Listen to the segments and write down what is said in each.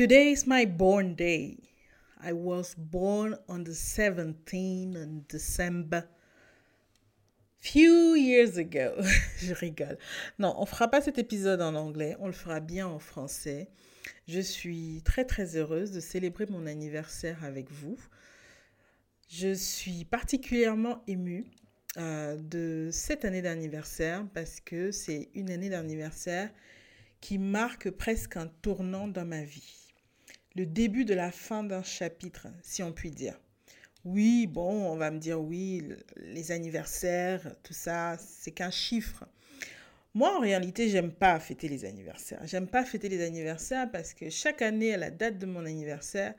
Today is my born day. I was born on the 17th of December. Few years ago. Je rigole. Non, on fera pas cet épisode en anglais, on le fera bien en français. Je suis très très heureuse de célébrer mon anniversaire avec vous. Je suis particulièrement émue euh, de cette année d'anniversaire parce que c'est une année d'anniversaire qui marque presque un tournant dans ma vie. Le début de la fin d'un chapitre, si on peut dire. Oui, bon, on va me dire oui, les anniversaires, tout ça, c'est qu'un chiffre. Moi, en réalité, j'aime pas fêter les anniversaires. J'aime pas fêter les anniversaires parce que chaque année, à la date de mon anniversaire,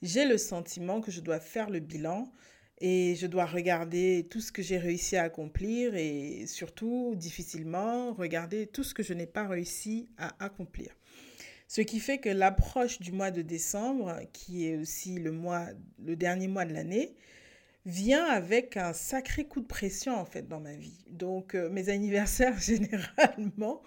j'ai le sentiment que je dois faire le bilan et je dois regarder tout ce que j'ai réussi à accomplir et surtout, difficilement, regarder tout ce que je n'ai pas réussi à accomplir. Ce qui fait que l'approche du mois de décembre, qui est aussi le mois, le dernier mois de l'année, vient avec un sacré coup de pression en fait dans ma vie. Donc euh, mes anniversaires généralement,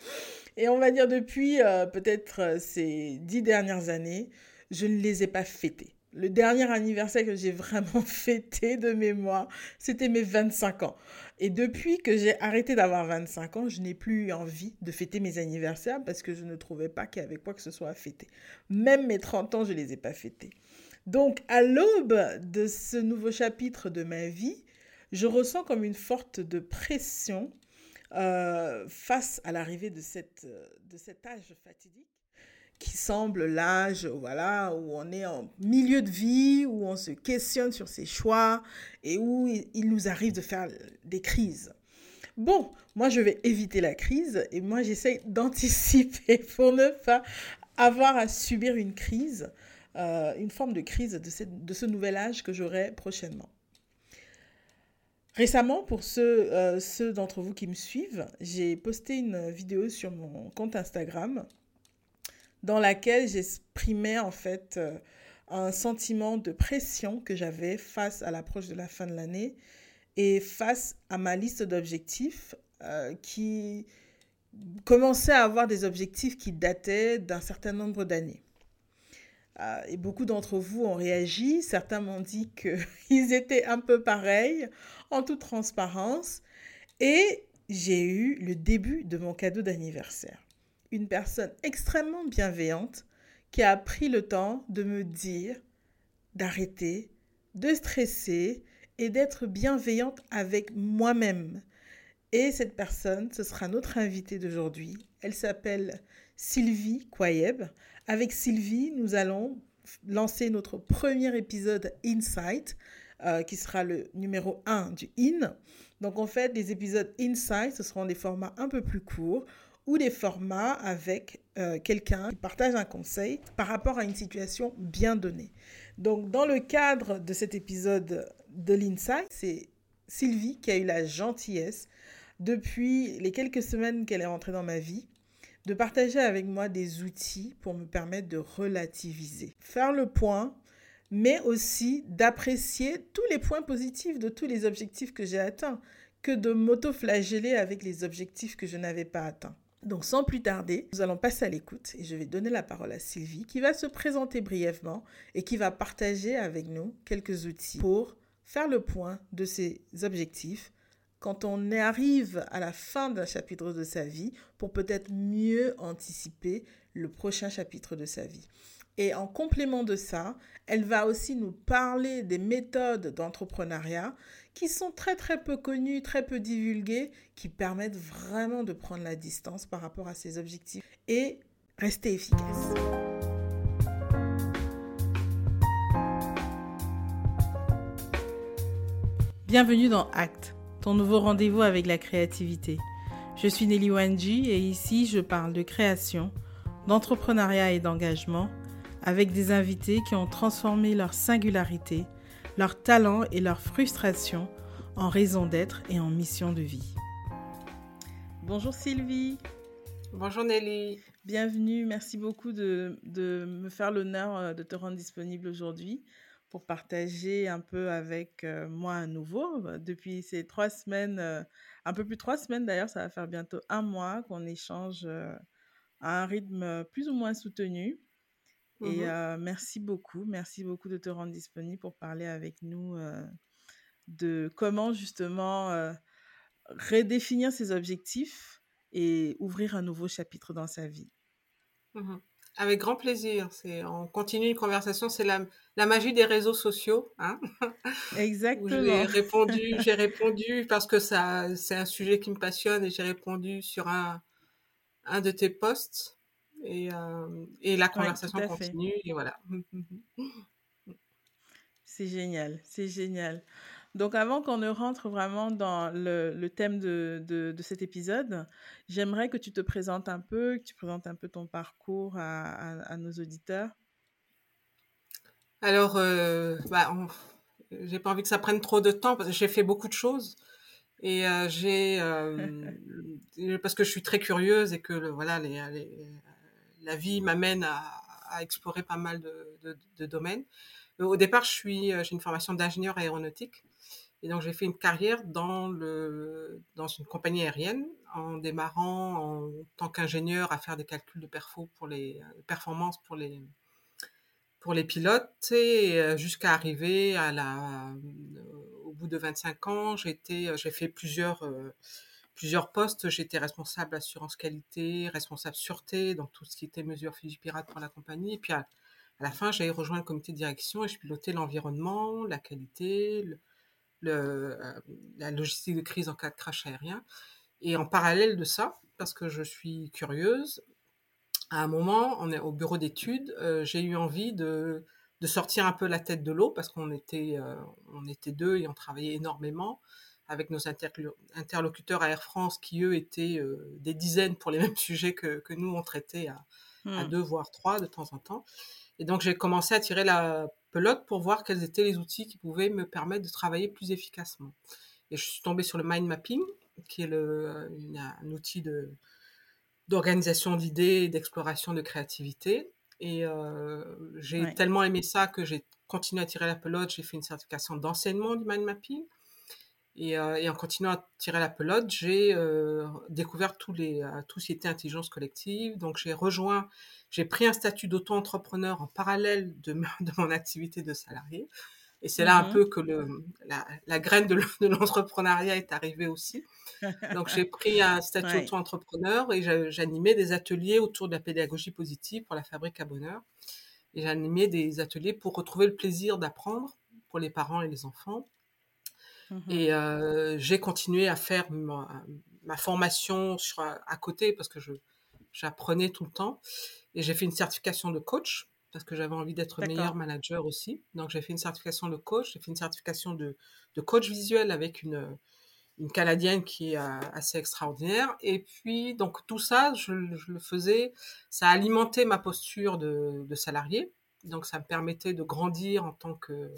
et on va dire depuis euh, peut-être euh, ces dix dernières années, je ne les ai pas fêtés. Le dernier anniversaire que j'ai vraiment fêté de mémoire, c'était mes 25 ans. Et depuis que j'ai arrêté d'avoir 25 ans, je n'ai plus eu envie de fêter mes anniversaires parce que je ne trouvais pas qu'il y avait quoi que ce soit à fêter. Même mes 30 ans, je ne les ai pas fêtés. Donc, à l'aube de ce nouveau chapitre de ma vie, je ressens comme une forte de pression euh, face à l'arrivée de, cette, de cet âge fatidique qui semble l'âge voilà où on est en milieu de vie où on se questionne sur ses choix et où il nous arrive de faire des crises. Bon, moi je vais éviter la crise et moi j'essaie d'anticiper pour ne pas avoir à subir une crise, euh, une forme de crise de, de ce nouvel âge que j'aurai prochainement. Récemment, pour ceux, euh, ceux d'entre vous qui me suivent, j'ai posté une vidéo sur mon compte Instagram dans laquelle j'exprimais en fait euh, un sentiment de pression que j'avais face à l'approche de la fin de l'année et face à ma liste d'objectifs euh, qui commençait à avoir des objectifs qui dataient d'un certain nombre d'années. Euh, et beaucoup d'entre vous ont réagi, certains m'ont dit qu'ils étaient un peu pareils, en toute transparence, et j'ai eu le début de mon cadeau d'anniversaire une personne extrêmement bienveillante qui a pris le temps de me dire d'arrêter, de stresser et d'être bienveillante avec moi-même. Et cette personne, ce sera notre invitée d'aujourd'hui. Elle s'appelle Sylvie Kwayeb. Avec Sylvie, nous allons lancer notre premier épisode Insight, euh, qui sera le numéro 1 du IN. Donc en fait, les épisodes Insight, ce seront des formats un peu plus courts ou des formats avec euh, quelqu'un qui partage un conseil par rapport à une situation bien donnée. Donc, dans le cadre de cet épisode de l'Insight, c'est Sylvie qui a eu la gentillesse, depuis les quelques semaines qu'elle est rentrée dans ma vie, de partager avec moi des outils pour me permettre de relativiser, faire le point, mais aussi d'apprécier tous les points positifs de tous les objectifs que j'ai atteints, que de m'auto-flageller avec les objectifs que je n'avais pas atteints. Donc sans plus tarder, nous allons passer à l'écoute et je vais donner la parole à Sylvie qui va se présenter brièvement et qui va partager avec nous quelques outils pour faire le point de ses objectifs quand on arrive à la fin d'un chapitre de sa vie pour peut-être mieux anticiper le prochain chapitre de sa vie. Et en complément de ça, elle va aussi nous parler des méthodes d'entrepreneuriat qui sont très très peu connues, très peu divulguées, qui permettent vraiment de prendre la distance par rapport à ses objectifs et rester efficace. Bienvenue dans Act, ton nouveau rendez-vous avec la créativité. Je suis Nelly Wanji et ici je parle de création, d'entrepreneuriat et d'engagement avec des invités qui ont transformé leur singularité, leur talent et leur frustration en raison d'être et en mission de vie. Bonjour Sylvie. Bonjour Nelly. Bienvenue, merci beaucoup de, me faire l'honneur euh, de te rendre disponible aujourd'hui pour partager un peu avec euh, moi à nouveau. Depuis ces trois semaines, euh, un peu plus de trois semaines d'ailleurs, ça va faire bientôt un mois qu'on échange à un rythme plus ou moins soutenu. Et mmh merci beaucoup, merci beaucoup de te rendre disponible pour parler avec nous de comment justement redéfinir ses objectifs et ouvrir un nouveau chapitre dans sa vie. Mmh avec grand plaisir. C'est, on continue une conversation. C'est la, la magie des réseaux sociaux. Hein Exactement. j'ai répondu, j'ai répondu parce que ça, c'est un sujet qui me passionne et j'ai répondu sur un, un de tes posts. Et, euh, et la conversation continue. Et voilà. c'est génial, c'est génial. Donc, avant qu'on ne rentre vraiment dans le, le thème de, de, de, cet épisode, j'aimerais que tu te présentes un peu, que tu présentes un peu ton parcours à, à, nos auditeurs. Alors, euh, bah, j'ai pas envie que ça prenne trop de temps parce que j'ai fait beaucoup de choses et euh, j'ai euh, parce que je suis très curieuse et que le, voilà, les, la vie m'amène à, explorer pas mal de, domaines. Au départ, suis, j'ai une formation d'ingénieur aéronautique et donc, j'ai fait une carrière dans, une compagnie aérienne en démarrant en tant qu'ingénieur à faire des calculs de perfo pour les performances pour les, pilotes et euh, jusqu'à arriver au bout de 25 ans, j'ai fait plusieurs, euh, plusieurs postes. J'étais responsable assurance qualité, responsable sûreté, donc tout ce qui était mesures Fijipirate pour la compagnie. Et puis à, la fin, j'ai rejoint le comité de direction et je pilotais l'environnement, la qualité, euh, la logistique de crise en cas de crash aérien. Et en parallèle de ça, parce que je suis curieuse, à un moment, on est au bureau d'études, euh, j'ai eu envie de, de, sortir un peu la tête de l'eau parce qu'on était, euh, on était deux et on travaillait énormément avec nos interlocuteurs à Air France qui, eux, étaient des dizaines pour les mêmes sujets que, que nous, on traitait à, à, hmm. deux, voire trois de temps en temps. Et donc, j'ai commencé à tirer la pelote pour voir quels étaient les outils qui pouvaient me permettre de travailler plus efficacement. Et je suis tombée sur le mind mapping, qui est le, un outil de, d'organisation d'idées, d'exploration de créativité. Et euh, j'ai tellement aimé ça que j'ai continué à tirer la pelote. J'ai fait une certification d'enseignement du mind mapping. Et, euh, et, en continuant à tirer la pelote, j'ai euh, découvert tous les, euh, tout ce qui était intelligence collective. Donc j'ai rejoint j'ai pris un statut d'auto-entrepreneur en parallèle de, de, mon activité de salarié. Et c'est là un mmh peu que le, la, la graine de l'entrepreneuriat est arrivée aussi. Donc j'ai pris un statut auto-entrepreneur et j'animais des ateliers autour de la pédagogie positive pour la fabrique à bonheur. Et j'animais des ateliers pour retrouver le plaisir d'apprendre pour les parents et les enfants. Mmh et euh, j'ai continué à faire ma, ma formation sur, à côté parce que je j'apprenais tout le temps. Et j'ai fait une certification de coach parce que j'avais envie d'être meilleur manager aussi. Donc j'ai fait une certification de coach, j'ai fait une certification de, de coach visuel avec une, une Canadienne qui est assez extraordinaire. Et puis, donc tout ça, je, je le faisais, ça alimentait ma posture de, de, salarié. Donc ça me permettait de grandir en tant que,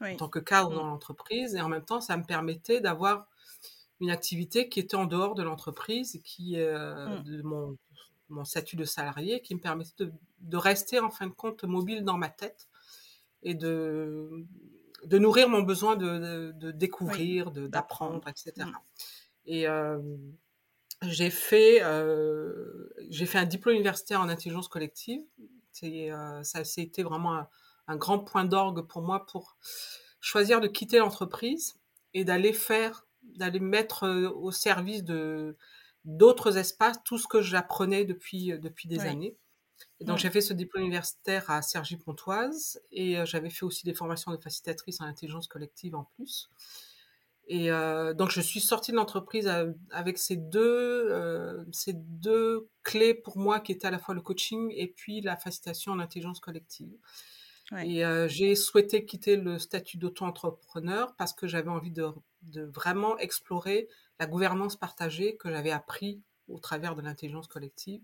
en tant que cadre mmh. dans l'entreprise. Et en même temps, ça me permettait d'avoir une activité qui était en dehors de l'entreprise, qui euh, mmh. de mon mon statut de salarié qui me permettait de, de, rester en fin de compte mobile dans ma tête et de, de nourrir mon besoin de, de découvrir, d'apprendre, etc. Mmh. Et euh, j'ai fait, euh, j'ai fait un diplôme universitaire en intelligence collective. Euh, ça a été vraiment un, un grand point d'orgue pour moi pour choisir de quitter l'entreprise et d'aller faire, d'aller mettre euh, au service de d'autres espaces, tout ce que j'apprenais depuis, euh, depuis des années. Et donc, j'ai fait ce diplôme universitaire à Cergy-Pontoise et j'avais fait aussi des formations de facilitatrice en intelligence collective en plus. Et euh, donc, je suis sortie de l'entreprise avec ces deux, euh, ces deux clés pour moi qui étaient à la fois le coaching et puis la facilitation en intelligence collective. Ouais. Et euh, j'ai souhaité quitter le statut d'auto-entrepreneur parce que j'avais envie de, de, vraiment explorer la gouvernance partagée que j'avais appris au travers de l'intelligence collective.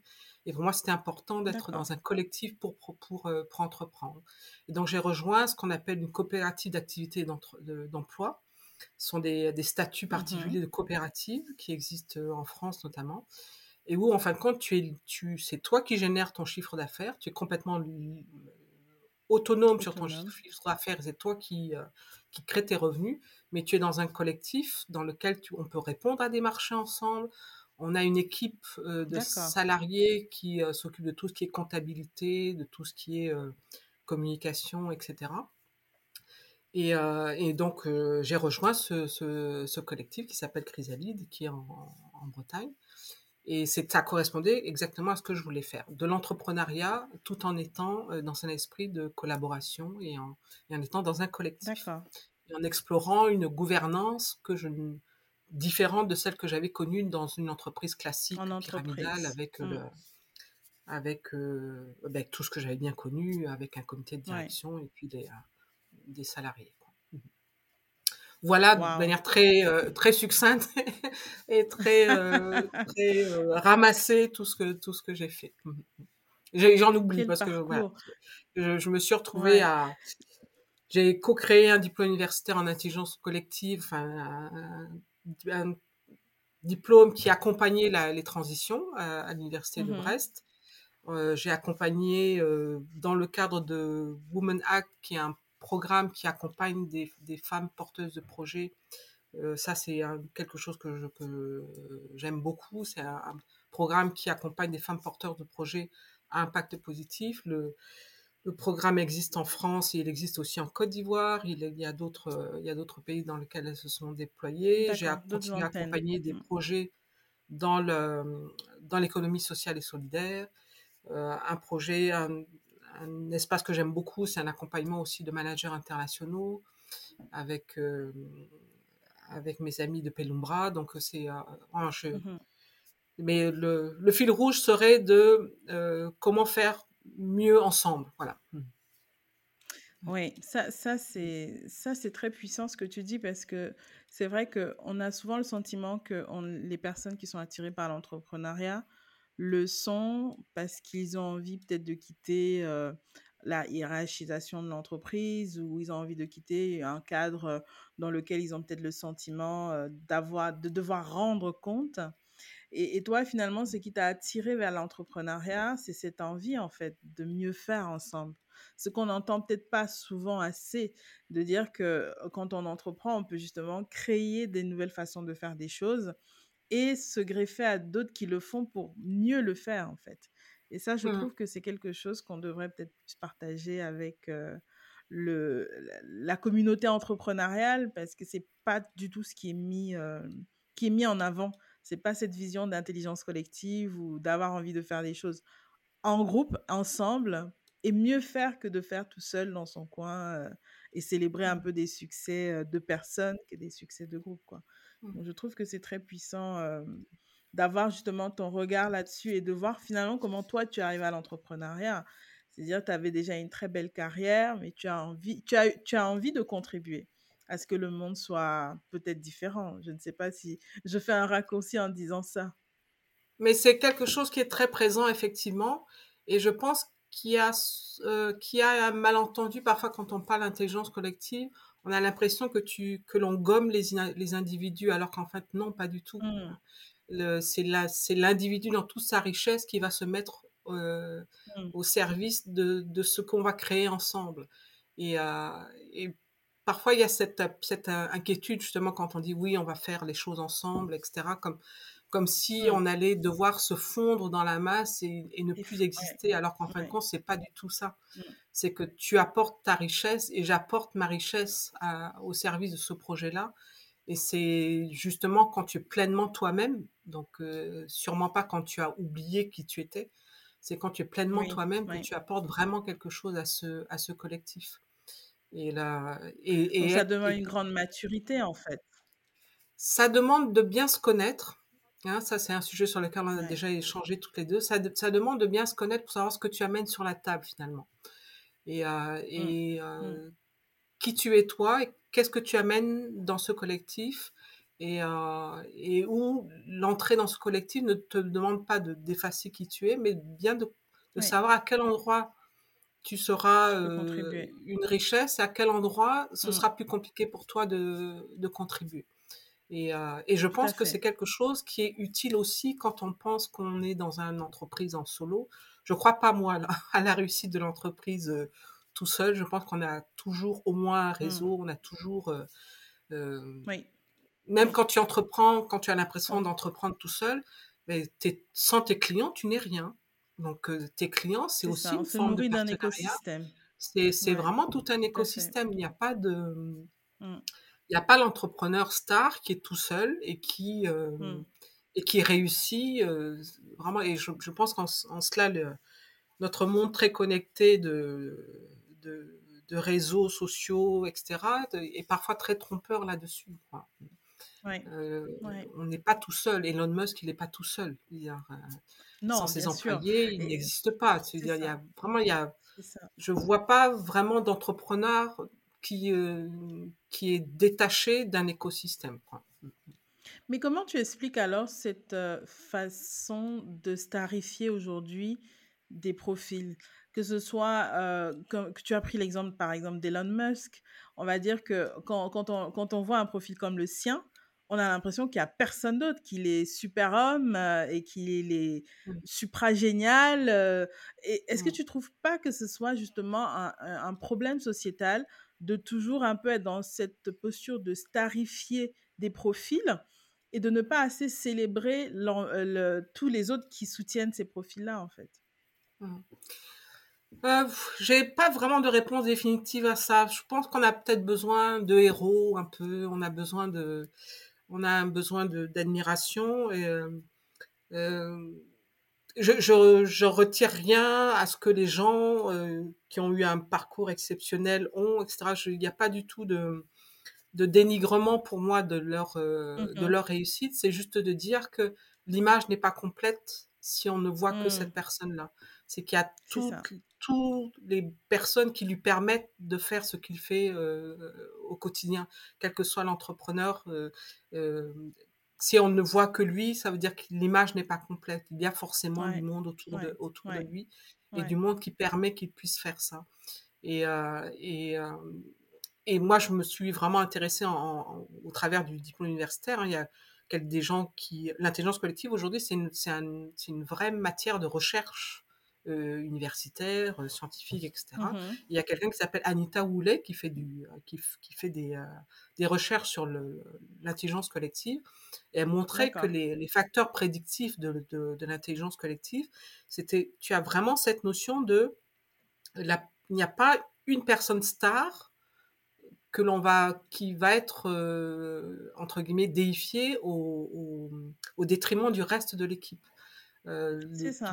Et pour moi, c'était important d'être dans un collectif pour, pour, pour, pour entreprendre. Et donc, j'ai rejoint ce qu'on appelle une coopérative d'activité d'emploi. Ce sont des, des statuts mmh particuliers mmh. de coopérative qui existent euh, en France notamment. Et où, en fin de compte, tu es, tu, c'est toi qui génères ton chiffre d'affaires. Tu es complètement autonome, sur ton chiffre d'affaires. C'est toi qui, euh, qui crée tes revenus mais tu es dans un collectif dans lequel tu, on peut répondre à des marchés ensemble, on a une équipe de salariés qui s'occupe de tout ce qui est comptabilité, de tout ce qui est communication, etc. Et, donc, j'ai rejoint ce, collectif qui s'appelle Chrysalide, qui est en, Bretagne. Et ça correspondait exactement à ce que je voulais faire. De l'entrepreneuriat, tout en étant dans un esprit de collaboration et en, en étant dans un collectif. Et en explorant une gouvernance que je différente de celle que j'avais connue dans une entreprise classique, pyramidale, avec, mmh. le, avec, euh, avec, tout ce que j'avais bien connu, avec un comité de direction et puis des, euh, des salariés. Mmh. Voilà, de manière très, euh, très succincte et très, très ramassée tout ce que, tout ce que j'ai fait. Mmh, j'en oublie parce que voilà, je, je, me suis retrouvée à. J'ai co-créé un diplôme universitaire en intelligence collective, enfin, un diplôme qui accompagnait la, les transitions à, l'université de mmh Brest. Euh, j'ai accompagné euh, dans le cadre de Women Act, qui est un programme qui accompagne des, des femmes porteuses de projets. Euh, ça, c'est quelque chose que, que j'aime beaucoup. C'est un, un, programme qui accompagne des femmes porteuses de projets à impact positif. Le, le programme existe en France et il existe aussi en Côte d'Ivoire. Il, y a d'autres, il y a d'autres pays dans lesquels elles se sont déployées. J'ai continué à accompagner des projets dans, l'économie sociale et solidaire. Euh, un projet, un, espace que j'aime beaucoup, c'est un accompagnement aussi de managers internationaux avec, euh, avec mes amis de Pelumbra. Donc, c'est. Euh, je, mmh Mais le, le, fil rouge serait de comment faire mieux ensemble. Voilà. Mmh. Oui, ça, ça c'est ça c'est très puissant ce que tu dis parce que c'est vrai qu'on a souvent le sentiment que on, les personnes qui sont attirées par l'entrepreneuriat le sont parce qu'ils ont envie peut-être de quitter la hiérarchisation de l'entreprise ou ils ont envie de quitter un cadre dans lequel ils ont peut-être le sentiment d'avoir de devoir rendre compte et, toi, finalement, ce qui t'a attiré vers l'entrepreneuriat, c'est cette envie, en fait, de mieux faire ensemble. Ce qu'on n'entend peut-être pas souvent assez, de dire que quand on entreprend, on peut justement créer des nouvelles façons de faire des choses et se greffer à d'autres qui le font pour mieux le faire, en fait. Et ça, je mmh. trouve que c'est quelque chose qu'on devrait peut-être plus partager avec euh, le, la communauté entrepreneuriale parce que c'est pas du tout ce qui est mis, euh, qui est mis en avant c'est pas cette vision d'intelligence collective ou d'avoir envie de faire des choses en groupe, ensemble, et mieux faire que de faire tout seul dans son coin euh, et célébrer un mmh. peu des succès de personnes que des succès de groupe. Quoi. Mmh. je trouve que c'est très puissant euh, d'avoir justement ton regard là-dessus et de voir finalement comment toi tu arrives à l'entrepreneuriat. C'est-à-dire, tu avais déjà une très belle carrière, mais tu as envie, tu as, tu as envie de contribuer à ce que le monde soit peut-être différent. Je ne sais pas si je fais un raccourci en disant ça. Mais c'est quelque chose qui est très présent, effectivement. Et je pense qu'il y, a, euh, y a un malentendu parfois quand on parle d'intelligence collective. On a l'impression que, tu, que l'on gomme les, les individus, alors qu'en fait, non, pas du tout. Mmh. C'est l'individu dans toute sa richesse qui va se mettre euh, mmh. au service de, de ce qu'on va créer ensemble. Et, euh, et parfois il y a cette, cette euh, inquiétude justement quand on dit oui, on va faire les choses ensemble, etc. Comme, comme si on allait devoir se fondre dans la masse et, ne plus exister, alors qu'en fin de compte, c'est pas du tout ça. Mm. C'est que tu apportes ta richesse et j'apporte ma richesse au service de ce projet-là. Et c'est justement quand tu es pleinement toi-même, donc euh, sûrement pas quand tu as oublié qui tu étais, c'est quand tu es pleinement toi-même que tu apportes vraiment quelque chose à ce, à ce collectif. Et là, et, ça demande une grande maturité en fait. Ça demande de bien se connaître. Hein, ça, c'est un sujet sur lequel on a déjà échangé toutes les deux. Ça, ça, demande de bien se connaître pour savoir ce que tu amènes sur la table finalement. Et, euh, mmh. et euh, mmh. qui tu es toi et qu'est-ce que tu amènes dans ce collectif? Et, euh, et où l'entrée dans ce collectif ne te demande pas d'effacer qui tu es, mais bien de, de savoir à quel endroit tu seras une richesse et à quel endroit ce mmh. sera plus compliqué pour toi de, de contribuer. Et, euh, et, je pense que c'est quelque chose qui est utile aussi quand on pense qu'on est dans une entreprise en solo. Je crois pas moi à la réussite de l'entreprise euh, tout seul. Je pense qu'on a toujours au moins un mmh. réseau, on a toujours oui. même quand tu entreprends, quand tu as l'impression d'entreprendre tout seul, mais sans tes clients, tu n'es rien. Donc, tes clients, c'est aussi une forme de partenariat. écosystème. C'est vraiment tout un écosystème. Il n'y a pas de... Mmh. Il n'y a pas l'entrepreneur star qui est tout seul et qui, mmh. et qui réussit vraiment. Et je, je pense qu'en cela, le, notre monde très connecté de, de, de réseaux sociaux, etc., est parfois très trompeur là-dessus. Euh, on n'est pas tout seul. Elon Musk, il n'est pas tout seul. Il a, euh, non, sans ses employés, il n'existe pas. il y a vraiment, il y a, je vois pas vraiment d'entrepreneur qui, euh, qui est détaché d'un écosystème. Mais comment tu expliques alors cette façon de starifier aujourd'hui des profils? Que ce soit, euh, que, tu as pris l'exemple par exemple d'Elon Musk, on va dire que quand, quand, on, quand on voit un profil comme le sien, on a l'impression qu'il n'y a personne d'autre, qu'il est super homme euh, et qu'il est mmh. supra génial. Euh, est-ce que mmh. tu trouves pas que ce soit justement un, un, problème sociétal de toujours un peu être dans cette posture de starifier des profils et de ne pas assez célébrer tous les autres qui soutiennent ces profils-là en fait. Euh, j'ai pas vraiment de réponse définitive à ça. Je pense qu'on a peut-être besoin de héros un peu. On a besoin de, on a besoin d'admiration et euh, euh, je, je, je retire rien à ce que les gens euh, qui ont eu un parcours exceptionnel ont, etc. Il n'y a pas du tout de de dénigrement pour moi de leur euh, de mm-hmm. leur réussite. C'est juste de dire que l'image n'est pas complète si on ne voit que cette mm. personne-là. C'est qu'il y a tout, toutes les personnes qui lui permettent de faire ce qu'il fait euh, au quotidien, quel que soit l'entrepreneur. Euh, euh, si on ne voit que lui, ça veut dire que l'image n'est pas complète. Il y a forcément du monde autour, de, autour de lui et du monde qui permet qu'il puisse faire ça. Et, et, et, moi, je me suis vraiment intéressée en, au travers du diplôme universitaire. Hein. il y a des gens qui... L'intelligence collective, aujourd'hui, c'est une, un, une vraie matière de recherche euh, universitaires, euh, scientifiques, etc. Mmh Il y a quelqu'un qui s'appelle Anita Woolley qui fait, du, euh, qui, qui fait des, des recherches sur l'intelligence collective. Et elle montrait que les, les, facteurs prédictifs de, de, de l'intelligence collective, c'était, tu as vraiment cette notion de, la, il n'y a pas une personne star que l'on va, qui va être, entre guillemets, déifiée au, au, au détriment du reste de l'équipe. Euh,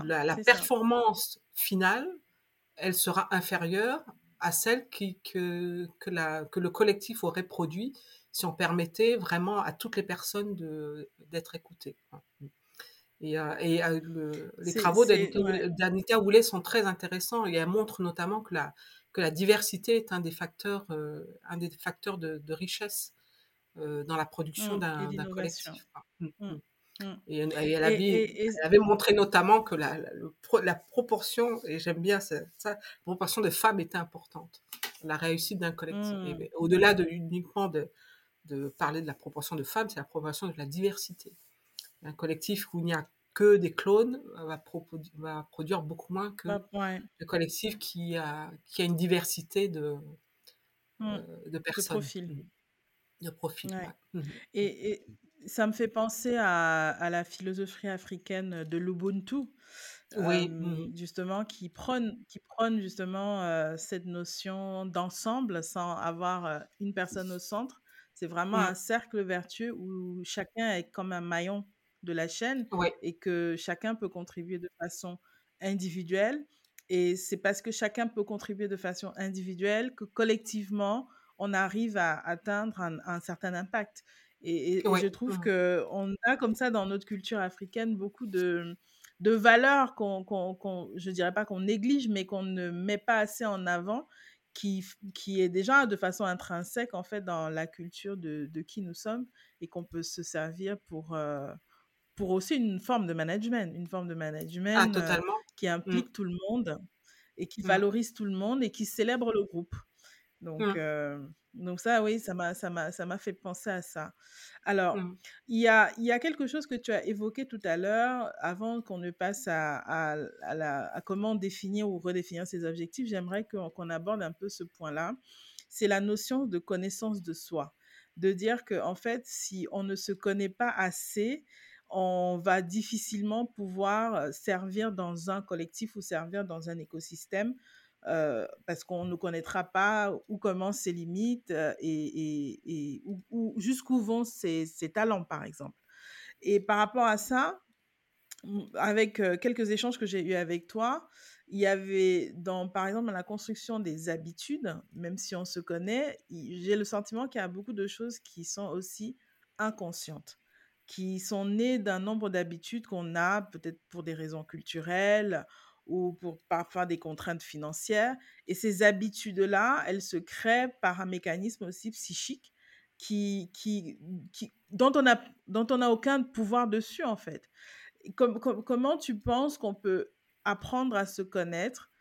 la, performance finale, elle sera inférieure à celle qui, que, que, la, que le collectif aurait produit si on permettait vraiment à toutes les personnes d'être écoutées. Et, euh, et euh, les travaux d'Anita ouais. sont très intéressants et elle montre notamment que la, que la diversité est un des facteurs, un des facteurs de, richesse dans la production mmh, d'un collectif. Mmh, mmh. Mmh. Et, elle, avait, montré notamment que la, la, proportion, et j'aime bien ça, la proportion de femmes était importante. La réussite d'un collectif. Mmh. Au-delà de, uniquement de, de parler de la proportion de femmes, c'est la proportion de la diversité. Un collectif où il n'y a que des clones va, va produire beaucoup moins que le collectif qui a, qui a une diversité de, mmh. euh, de personnes. De profils. De profils. Et, et ça me fait penser à, à la philosophie africaine de l'Ubuntu, oui. Mmh justement, qui prône, qui prône justement cette notion d'ensemble sans avoir une personne au centre. C'est vraiment mmh. un cercle vertueux où chacun est comme un maillon de la chaîne et que chacun peut contribuer de façon individuelle. Et c'est parce que chacun peut contribuer de façon individuelle que collectivement, on arrive à atteindre un, un certain impact. Et, je trouve mmh. que qu'on a comme ça dans notre culture africaine beaucoup de, de valeurs qu'on, qu'on, je dirais pas qu'on néglige, mais qu'on ne met pas assez en avant, qui, qui est déjà de façon intrinsèque en fait dans la culture de, de qui nous sommes et qu'on peut se servir pour, euh, pour aussi une forme de management, une forme de ah, management euh, qui mmh. implique tout le monde et qui mmh. valorise tout le monde et qui célèbre le groupe. Donc, euh, donc ça, oui, ça m'a, ça m'a, ça m'a fait penser à ça. Alors, mmh. il y a, il y a quelque chose que tu as évoqué tout à l'heure, avant qu'on ne passe à, à, à, la, à comment définir ou redéfinir ses objectifs. J'aimerais qu'on, qu'on aborde un peu ce point-là. C'est la notion de connaissance de soi. de dire que en fait, si on ne se connaît pas assez, on va difficilement pouvoir servir dans un collectif ou servir dans un écosystème euh, parce qu'on ne connaîtra pas où commencent ses limites et, et, où, jusqu'où vont ses, talents, par exemple. Et par rapport à ça, avec quelques échanges que j'ai eus avec toi, il y avait, par exemple, dans la construction des habitudes, même si on se connaît, j'ai le sentiment qu'il y a beaucoup de choses qui sont aussi inconscientes, qui sont nées d'un nombre d'habitudes qu'on a, peut-être pour des raisons culturelles ou pour parfois des contraintes financières. Et ces habitudes-là, elles se créent par un mécanisme aussi psychique qui, qui, qui, dont on n'a aucun pouvoir dessus, en fait. Com com comment tu penses qu'on peut apprendre à se connaître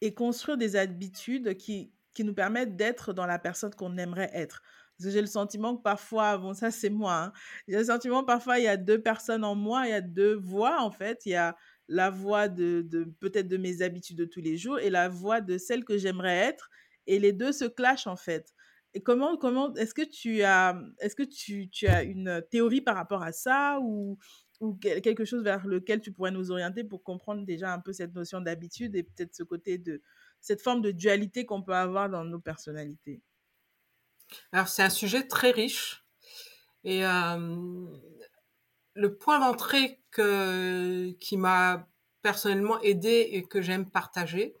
et construire des habitudes qui, qui nous permettent d'être dans la personne qu'on aimerait être? J'ai le sentiment que parfois, bon, ça c'est moi, hein, j'ai le sentiment que parfois il y a deux personnes en moi, il y a deux voix en fait. Il y a la voix de, de peut-être de mes habitudes de tous les jours et la voix de celle que j'aimerais être. Et les deux se clashent en fait. Et comment, comment est-ce que tu as, est-ce que tu, tu, as une théorie par rapport à ça ou, ou quelque chose vers lequel tu pourrais nous orienter pour comprendre déjà un peu cette notion d'habitude et peut-être ce côté de cette forme de dualité qu'on peut avoir dans nos personnalités? Alors c'est un sujet très riche et le point d'entrée que, qui m'a personnellement aidé et que j'aime partager,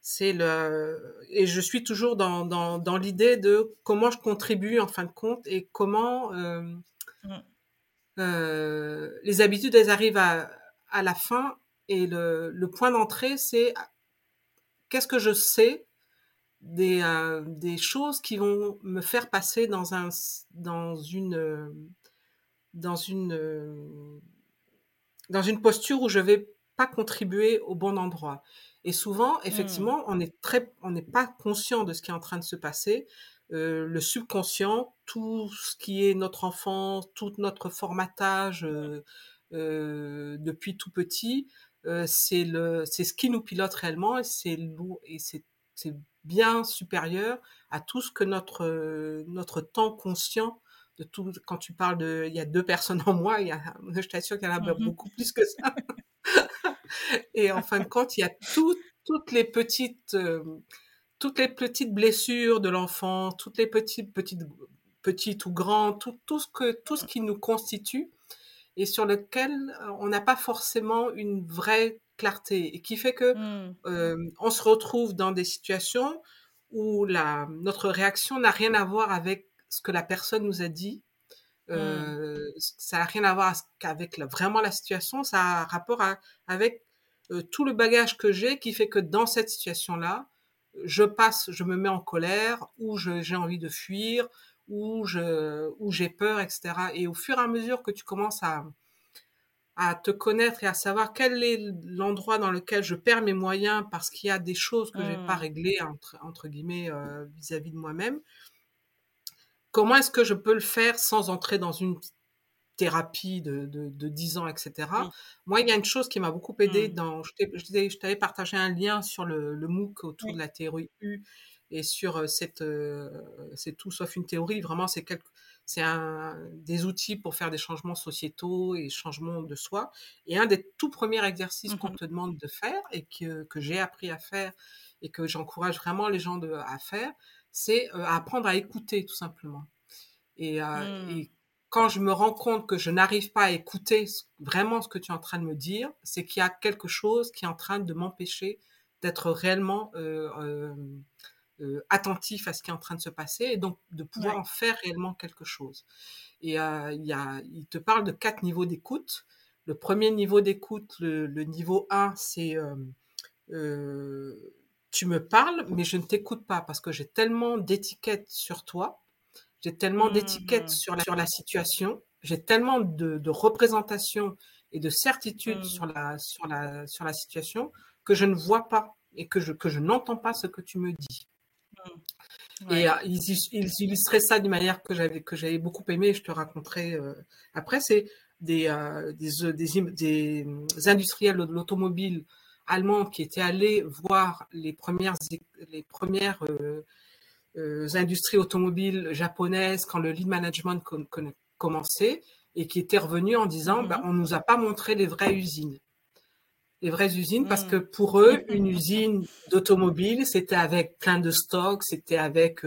c'est le et je suis toujours dans, dans, dans l'idée de comment je contribue en fin de compte et comment euh, mmh. euh, les habitudes elles arrivent à, à la fin et le, le point d'entrée c'est qu'est-ce que je sais des, euh, des choses qui vont me faire passer dans un dans une dans une dans une posture où je vais pas contribuer au bon endroit. Et souvent, mmh. effectivement, on est très, on n'est pas conscient de ce qui est en train de se passer. Euh, le subconscient, tout ce qui est notre enfance, tout notre formatage euh, euh, depuis tout petit, euh, c'est le, c'est ce qui nous pilote réellement et c'est et c'est, c'est bien supérieur à tout ce que notre notre temps conscient de tout. Quand tu parles de, il y a deux personnes en moi, il y a, je t'assure qu'il y en a mmh beaucoup plus que ça. Et en fin de compte, il y a tout, toutes les petites, euh, toutes les petites blessures de l'enfant, toutes les petites, petites, petites ou grandes, tout, tout ce que, tout ce qui nous constitue et sur lequel euh, on n'a pas forcément une vraie clarté et qui fait que mmh. euh, on se retrouve dans des situations où la, notre réaction n'a rien à voir avec ce que la personne nous a dit. Mmh. Euh, Ça n'a rien à voir avec vraiment la situation, ça a rapport à, avec euh, tout le bagage que j'ai qui fait que dans cette situation-là, je passe, je me mets en colère, ou j'ai envie de fuir, ou je, j'ai peur, etc. Et au fur et à mesure que tu commences à, à te connaître et à savoir quel est l'endroit dans lequel je perds mes moyens parce qu'il y a des choses que j'ai pas mmh. réglées entre, entre guillemets euh, vis-à-vis -vis de moi-même. Comment est-ce que je peux le faire sans entrer dans une thérapie de, de, de 10 ans, etc. Moi, il y a une chose qui m'a beaucoup aidé mmh. dans. Je t'avais partagé un lien sur le, le MOOC autour de la théorie U et sur euh, cette. Euh, c'est tout sauf une théorie, vraiment, c'est quelque. C'est un, des outils pour faire des changements sociétaux et changements de soi. Et un des tout premiers exercices qu'on mmh te demande de faire et que, que j'ai appris à faire et que j'encourage vraiment les gens de, à faire, c'est euh, apprendre à écouter tout simplement. Et, euh, mmh. et quand je me rends compte que je n'arrive pas à écouter vraiment ce que tu es en train de me dire, c'est qu'il y a quelque chose qui est en train de m'empêcher d'être réellement euh, attentif à ce qui est en train de se passer et donc de pouvoir ouais. en faire réellement quelque chose. Et euh, il, y a, il te parle de quatre niveaux d'écoute. Le premier niveau d'écoute, le, le, niveau 1, c'est euh, tu me parles, mais je ne t'écoute pas parce que j'ai tellement d'étiquettes sur toi j'ai tellement d'étiquettes mmh. sur la, sur la situation, j'ai tellement de, de représentations et de certitudes mmh. sur, la, sur, la, sur la situation que je ne vois pas et que je, que je n'entends pas ce que tu me dis. Mmh. Ouais. Et euh, ils, ils, illustraient ça d'une manière que j'avais que j'avais beaucoup aimé. Je te raconterai euh, après. C'est des, euh, des, des, des, industriels de l'automobile allemands qui étaient allés voir les premières les premières euh, industries automobiles japonaises quand le lead management commençait et qui étaient revenus en disant bah, on nous a pas montré les vraies usines. Les vraies usines parce que pour eux une usine d'automobile c'était avec plein de stocks c'était avec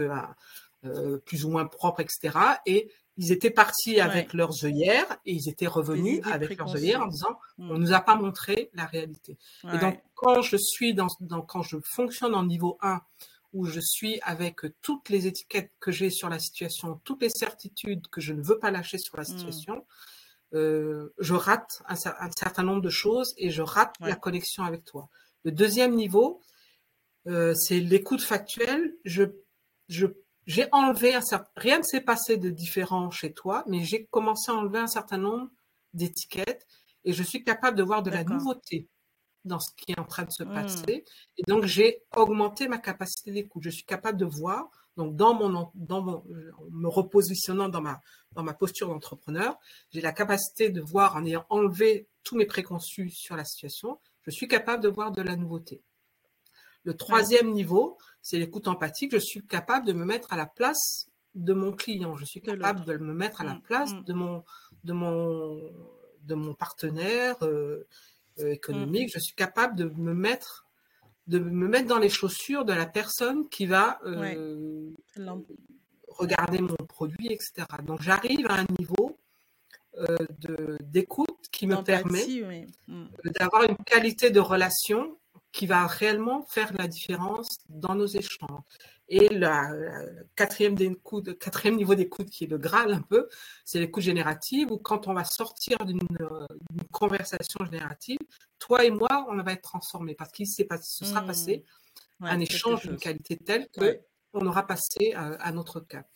plus ou moins propre etc et ils étaient partis avec leurs œillères et ils étaient revenus avec leurs œillères en disant on nous a pas montré la réalité. Et donc quand je suis dans, dans, quand je fonctionne en niveau 1 où je suis avec toutes les étiquettes que j'ai sur la situation, toutes les certitudes que je ne veux pas lâcher sur la mmh. situation, euh, je rate un, un, certain nombre de choses et je rate la connexion avec toi. Le deuxième niveau, euh, c'est l'écoute factuelle. Je, je j'ai enlevé un certain, rien ne s'est passé de différent chez toi, mais j'ai commencé à enlever un certain nombre d'étiquettes et je suis capable de voir de la nouveauté dans ce qui est en train de se mmh. passer. Et donc, j'ai augmenté ma capacité d'écoute. Je suis capable de voir, donc dans mon, dans mon, me repositionnant dans ma, dans ma posture d'entrepreneur, j'ai la capacité de voir en ayant enlevé tous mes préconçus sur la situation, je suis capable de voir de la nouveauté. Le troisième niveau, c'est l'écoute empathique. Je suis capable de me mettre à la place de mon client. Je suis capable de me mettre à la mmh, place mmh. de mon, de mon, de mon partenaire euh, euh, économique. Mmh. Je suis capable de me mettre de me mettre dans les chaussures de la personne qui va euh, regarder mon produit, etc. Donc j'arrive à un niveau d'écoute qui me permet d'avoir une qualité de relation qui va réellement faire la différence dans nos échanges. Et le quatrième, quatrième niveau d'écoute, qui est le Graal un peu, c'est l'écoute générative, où quand on va sortir d'une conversation générative, toi et moi, on va être transformés parce qu'il se sera passé mmh. un échange d'une qualité telle que on aura passé à, notre cap.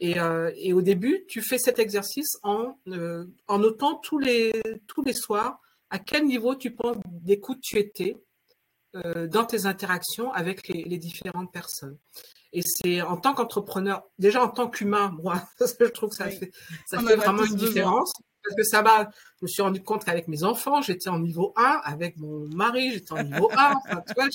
Et, euh, et, au début, tu fais cet exercice en, euh, en notant tous les, tous les soirs à quel niveau tu penses d'écoute tu étais, euh, dans tes interactions avec les, différentes personnes. Et c'est en tant qu'entrepreneur, déjà en tant qu'humain, moi, je trouve que ça fait, ça fait vraiment une différence. Parce que ça va, je me suis rendu compte qu'avec mes enfants, j'étais en niveau 1, avec mon mari, j'étais en niveau 1. Enfin, tu vois,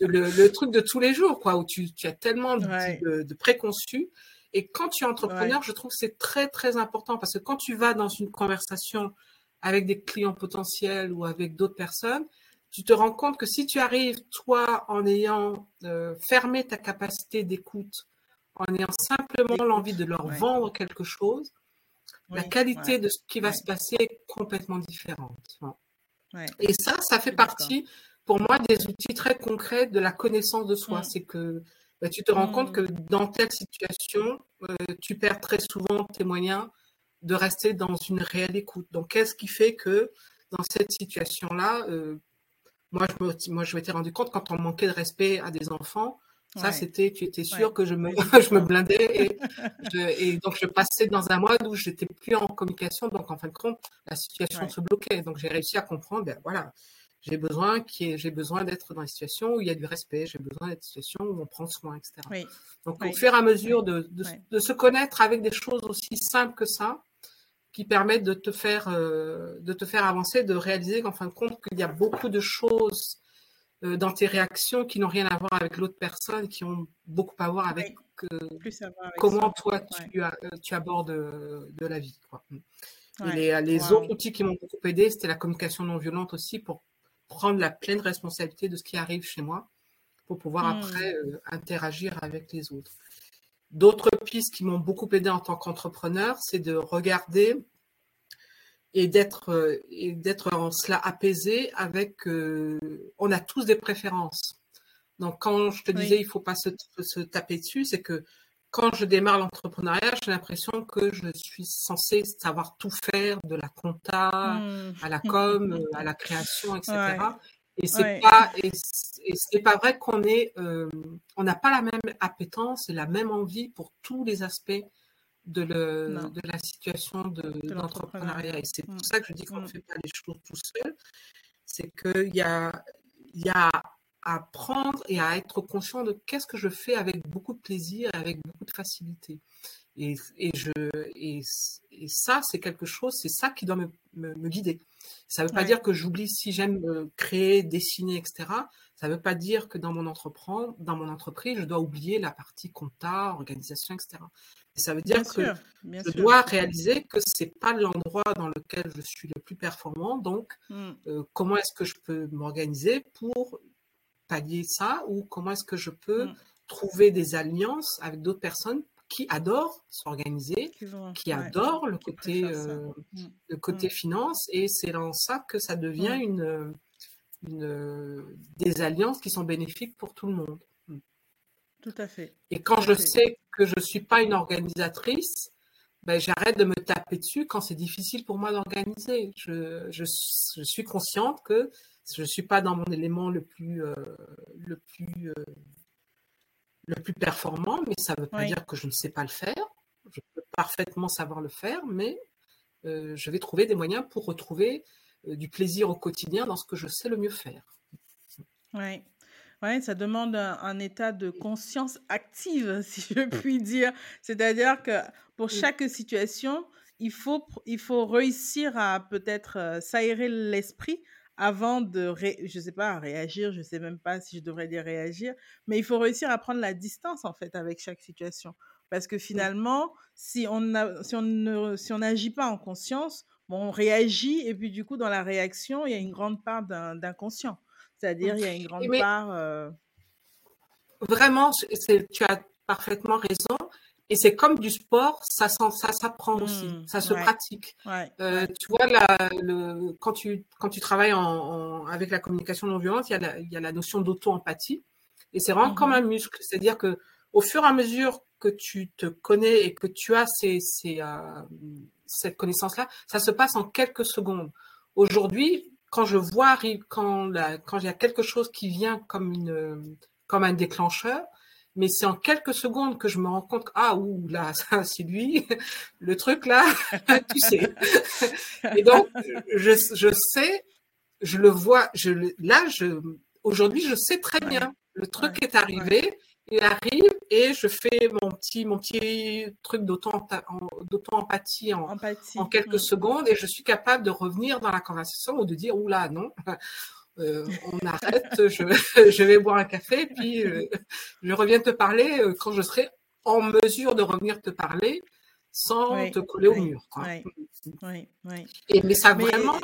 le, le, truc de tous les jours, quoi, où tu, tu as tellement de, de, préconçus. Et quand tu es entrepreneur, je trouve que c'est très, très important parce que quand tu vas dans une conversation avec des clients potentiels ou avec d'autres personnes, tu te rends compte que si tu arrives, toi, en ayant euh, fermé ta capacité d'écoute, en ayant simplement l'envie de leur vendre quelque chose, la qualité de ce qui va se passer est complètement différente. Et ça, ça fait partie, pour moi, des outils très concrets de la connaissance de soi. Mm. C'est que bah, tu te rends compte que mm. dans telle situation, euh, tu perds très souvent tes moyens de rester dans une réelle écoute. Donc, qu'est-ce qui fait que dans cette situation-là, euh, moi, je me, moi, je m'étais rendu compte quand on manquait de respect à des enfants, ça, c'était, tu étais sûr que je me, je me blindais et, et, donc je passais dans un mode où j'étais plus en communication. Donc, en fin de compte, la situation se bloquait. Donc, j'ai réussi à comprendre, ben voilà, j'ai besoin qui j'ai besoin d'être dans une situation où il y a du respect, j'ai besoin d'être dans une situation où on prend soin, etc. Donc, au fur et à mesure de, de, de, se connaître avec des choses aussi simples que ça, qui permettent de te faire, euh, de te faire avancer, de réaliser qu'en fin de compte, qu'il y a beaucoup de choses euh, dans tes réactions qui n'ont rien à voir avec l'autre personne, qui ont beaucoup à voir avec, euh, comment toi tu, tu, abordes de la vie. Quoi. Et les, autres outils qui m'ont beaucoup aidé, c'était la communication non violente aussi pour prendre la pleine responsabilité de ce qui arrive chez moi pour pouvoir mmh. après interagir avec les autres. D'autres pistes qui m'ont beaucoup aidé en tant qu'entrepreneur, c'est de regarder et d'être euh, et d'être en cela apaisé avec. Euh, on a tous des préférences. Donc quand je te disais il faut pas se, se taper dessus, c'est que quand je démarre l'entrepreneuriat, j'ai l'impression que je suis censée savoir tout faire, de la compta mmh. à la com, à la création, etc. Et c'est pas et, c'est pas vrai qu'on est euh, on n'a pas la même appétence et la même envie pour tous les aspects de, le, de la situation de, l'entrepreneuriat. Et c'est pour mmh. ça que je dis qu'on ne mmh. fait pas les choses tout seul. C'est qu'il y a, il y a à apprendre et à être conscient de qu'est-ce que je fais avec beaucoup de plaisir et avec beaucoup de facilité. Et, et, je, et, et ça, c'est quelque chose, c'est ça qui doit me, me, me guider. Ça ne veut pas dire que j'oublie si j'aime créer, dessiner, etc. Ça ne veut pas dire que dans mon, dans mon entreprise, je dois oublier la partie compta, organisation, etc. Et ça veut dire que je dois réaliser que ce n'est pas l'endroit dans lequel je suis le plus performant. Donc, mmh. comment est-ce que je peux m'organiser pour pallier ça ou comment est-ce que je peux mmh. trouver des alliances avec d'autres personnes qui adorent s'organiser, qui, adorent le côté, euh, mmh. le côté mmh. finance, et c'est dans ça que ça devient une, une, des alliances qui sont bénéfiques pour tout le monde. Tout à fait. Et quand je sais que je ne suis pas une organisatrice, ben, j'arrête de me taper dessus quand c'est difficile pour moi d'organiser. Je, je, je, suis consciente que je ne suis pas dans mon élément le plus, euh, le plus, euh, le plus performant, mais ça ne veut pas dire que je ne sais pas le faire. Je peux parfaitement savoir le faire, mais euh, je vais trouver des moyens pour retrouver du plaisir au quotidien dans ce que je sais le mieux faire. Oui. Ouais, ça demande un, état de conscience active, si je puis dire. C'est-à-dire que pour chaque situation, il faut, il faut réussir à peut-être s'aérer l'esprit avant de, ré, je sais pas, réagir, je sais même pas si je devrais dire réagir, mais il faut réussir à prendre la distance en fait avec chaque situation. Parce que finalement, si on a, si on ne, si on n'agit pas en conscience, bon, on réagit et puis du coup dans la réaction, il y a une grande part d'inconscient. C'est-à-dire il y a une grande part. Euh vraiment, tu as parfaitement raison. Et c'est comme du sport, ça, ça s'apprend aussi, mmh, ça se pratique. Euh, tu vois, le, quand, tu, quand tu travailles en, avec la communication non violente, il y a la, il y a la notion d'auto-empathie. Et c'est vraiment comme mmh un muscle. C'est-à-dire que au fur et à mesure que tu te connais et que tu as ces, ces, euh, cette connaissance-là, ça se passe en quelques secondes. Aujourd'hui, quand je vois, quand, la, quand il y a quelque chose qui vient comme, une, comme un déclencheur, mais c'est en quelques secondes que je me rends compte ah ouh là ça c'est lui le truc là tu sais. Et donc je, je sais je le vois je là je aujourd'hui je sais très bien. Le truc est arrivé il arrive et je fais mon petit mon petit truc d'auto-empathie en, en, quelques secondes et je suis capable de revenir dans la conversation ou de dire ouh là non euh, on arrête, je, je, vais boire un café, puis euh, je reviens te parler euh, quand je serai en mesure de revenir te parler sans te coller au mur. Oui, Et, mais ça vraiment,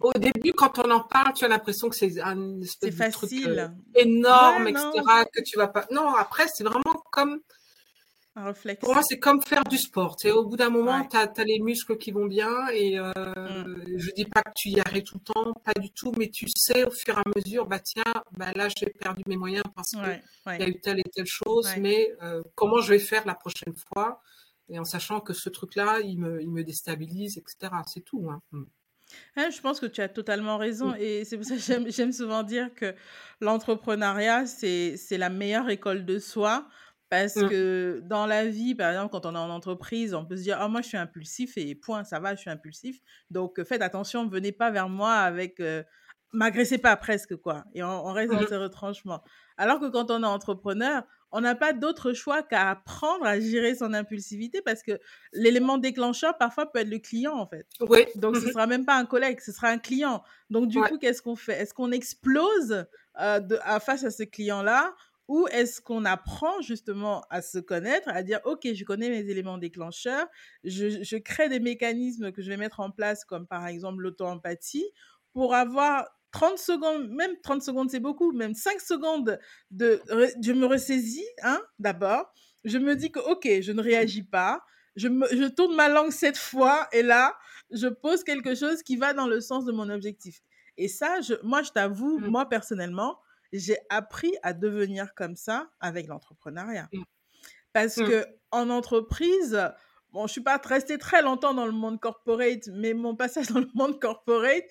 au début, quand on en parle, tu as l'impression que c'est un espèce de truc énorme, etc., que tu vas pas. Non, après, c'est vraiment comme pour moi, c'est comme faire du sport. au bout d'un moment, tu as, les muscles qui vont bien et euh, mm. je dis pas que tu y arrives tout le temps, pas du tout, mais tu sais au fur et à mesure, bah tiens, bah là j'ai perdu mes moyens parce qu'il y a eu telle et telle chose, mais euh, comment je vais faire la prochaine fois? Et en sachant que ce truc-là, il me, il me déstabilise, etc. C'est tout. Hein. Mm. Je pense que tu as totalement raison et c'est pour ça que j'aime souvent dire que l'entrepreneuriat, c'est la meilleure école de soi parce mmh. que dans la vie, par exemple, quand on est en entreprise, on peut se dire, ah, moi, je suis impulsif et point, ça va, je suis impulsif. Donc, faites attention, venez pas vers moi avec, m'agressez pas presque, quoi. Et on, reste dans mmh. ces retranchements. Alors que quand on est entrepreneur, on n'a pas d'autre choix qu'à apprendre à gérer son impulsivité parce que l'élément déclencheur, parfois, peut être le client, en fait. Oui. Donc, ce ne mmh sera même pas un collègue, ce sera un client. Donc, du coup, qu'est-ce qu'on fait? Est-ce qu'on explose de, à, face à ce client-là ou est-ce qu'on apprend justement à se connaître, à dire, OK, je connais mes éléments déclencheurs, je, crée des mécanismes que je vais mettre en place, comme par exemple l'auto-empathie, pour avoir 30 secondes, même 30 secondes, c'est beaucoup, même 5 secondes de, je me ressaisis, hein, d'abord, je me dis que, OK, je ne réagis pas, je, je tourne ma langue cette fois, et là, je pose quelque chose qui va dans le sens de mon objectif. Et ça, je, moi, je t'avoue, mmh. moi, personnellement, j'ai appris à devenir comme ça avec l'entrepreneuriat. Mmh. Parce mmh. que en entreprise, bon, je suis pas restée très longtemps dans le monde corporate, mais mon passage dans le monde corporate,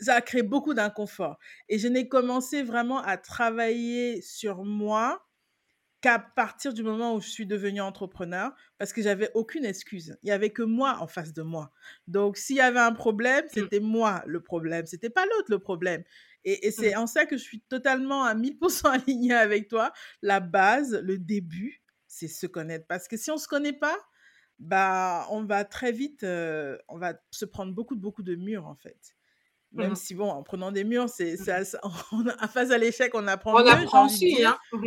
ça a créé beaucoup d'inconfort. Et je n'ai commencé vraiment à travailler sur moi qu'à partir du moment où je suis devenue entrepreneur, parce que j'avais aucune excuse. Il y avait que moi en face de moi. Donc, s'il y avait un problème, mmh. c'était moi le problème. C'était pas l'autre le problème. Et, mmh. c'est en ça que je suis totalement à 1000% alignée avec toi. La base, le début, c'est se connaître. Parce que si on ne se connaît pas, bah, on va très vite, euh, on va se prendre beaucoup, beaucoup de murs, en fait. Même Mmh si, bon, en prenant des murs, c'est, c'est à, face à l'échec, on apprend On mieux, apprend aussi, hein. Mmh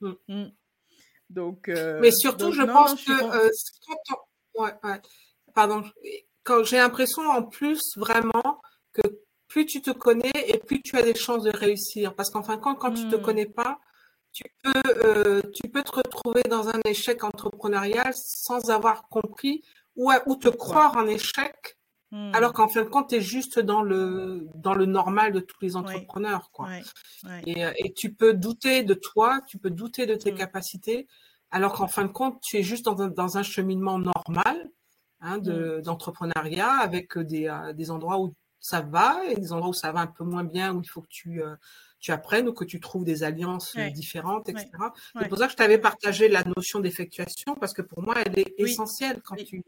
mmh. Mmh. Donc, Mais euh, surtout, donc je non, pense je que euh, quand on- ouais, ouais. Pardon, quand j'ai l'impression en plus vraiment que plus tu te connais et plus tu as des chances de réussir. Parce qu'en fin de compte, quand tu te Hmm, connais pas, tu peux, euh, tu peux te retrouver dans un échec entrepreneurial sans avoir compris ou, à- ou te croire en échec, Hmm, alors qu'en fin de compte, tu es juste dans le, dans le normal de tous les Oui, entrepreneurs, quoi. Et, euh, et tu peux douter de toi, tu peux douter de tes Hmm, capacités, alors qu'en fin de compte, tu es juste dans un, dans un cheminement normal hein, de, d'entrepreneuriat avec des, euh, des endroits où ça va et des endroits où ça va un peu moins bien, où il faut que tu, euh, tu apprennes ou que tu trouves des alliances euh, Ouais, différentes, etc. ouais, C'est ouais. pour ça que je t'avais partagé la notion d'effectuation, parce que pour moi, elle est Oui, essentielle quand oui, tu,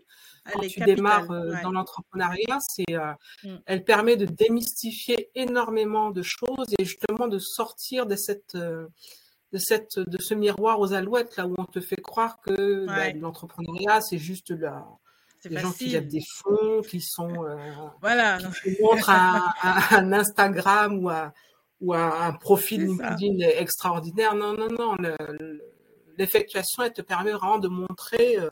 quand tu démarres euh, dans l'entrepreneuriat, c'est, euh, Hmm, elle permet de démystifier énormément de choses et justement de sortir de cette, de cette, de ce miroir aux alouettes là où on te fait croire que bah, l'entrepreneuriat c'est juste la, c'est des gens qui lèvent facile. des fonds, qui sont, euh, Voilà, qui montrent un, Instagram ou un, ou un, un profil. LinkedIn extraordinaire. Non, non, non. le- le- L'effectuation, elle te permet vraiment de montrer euh,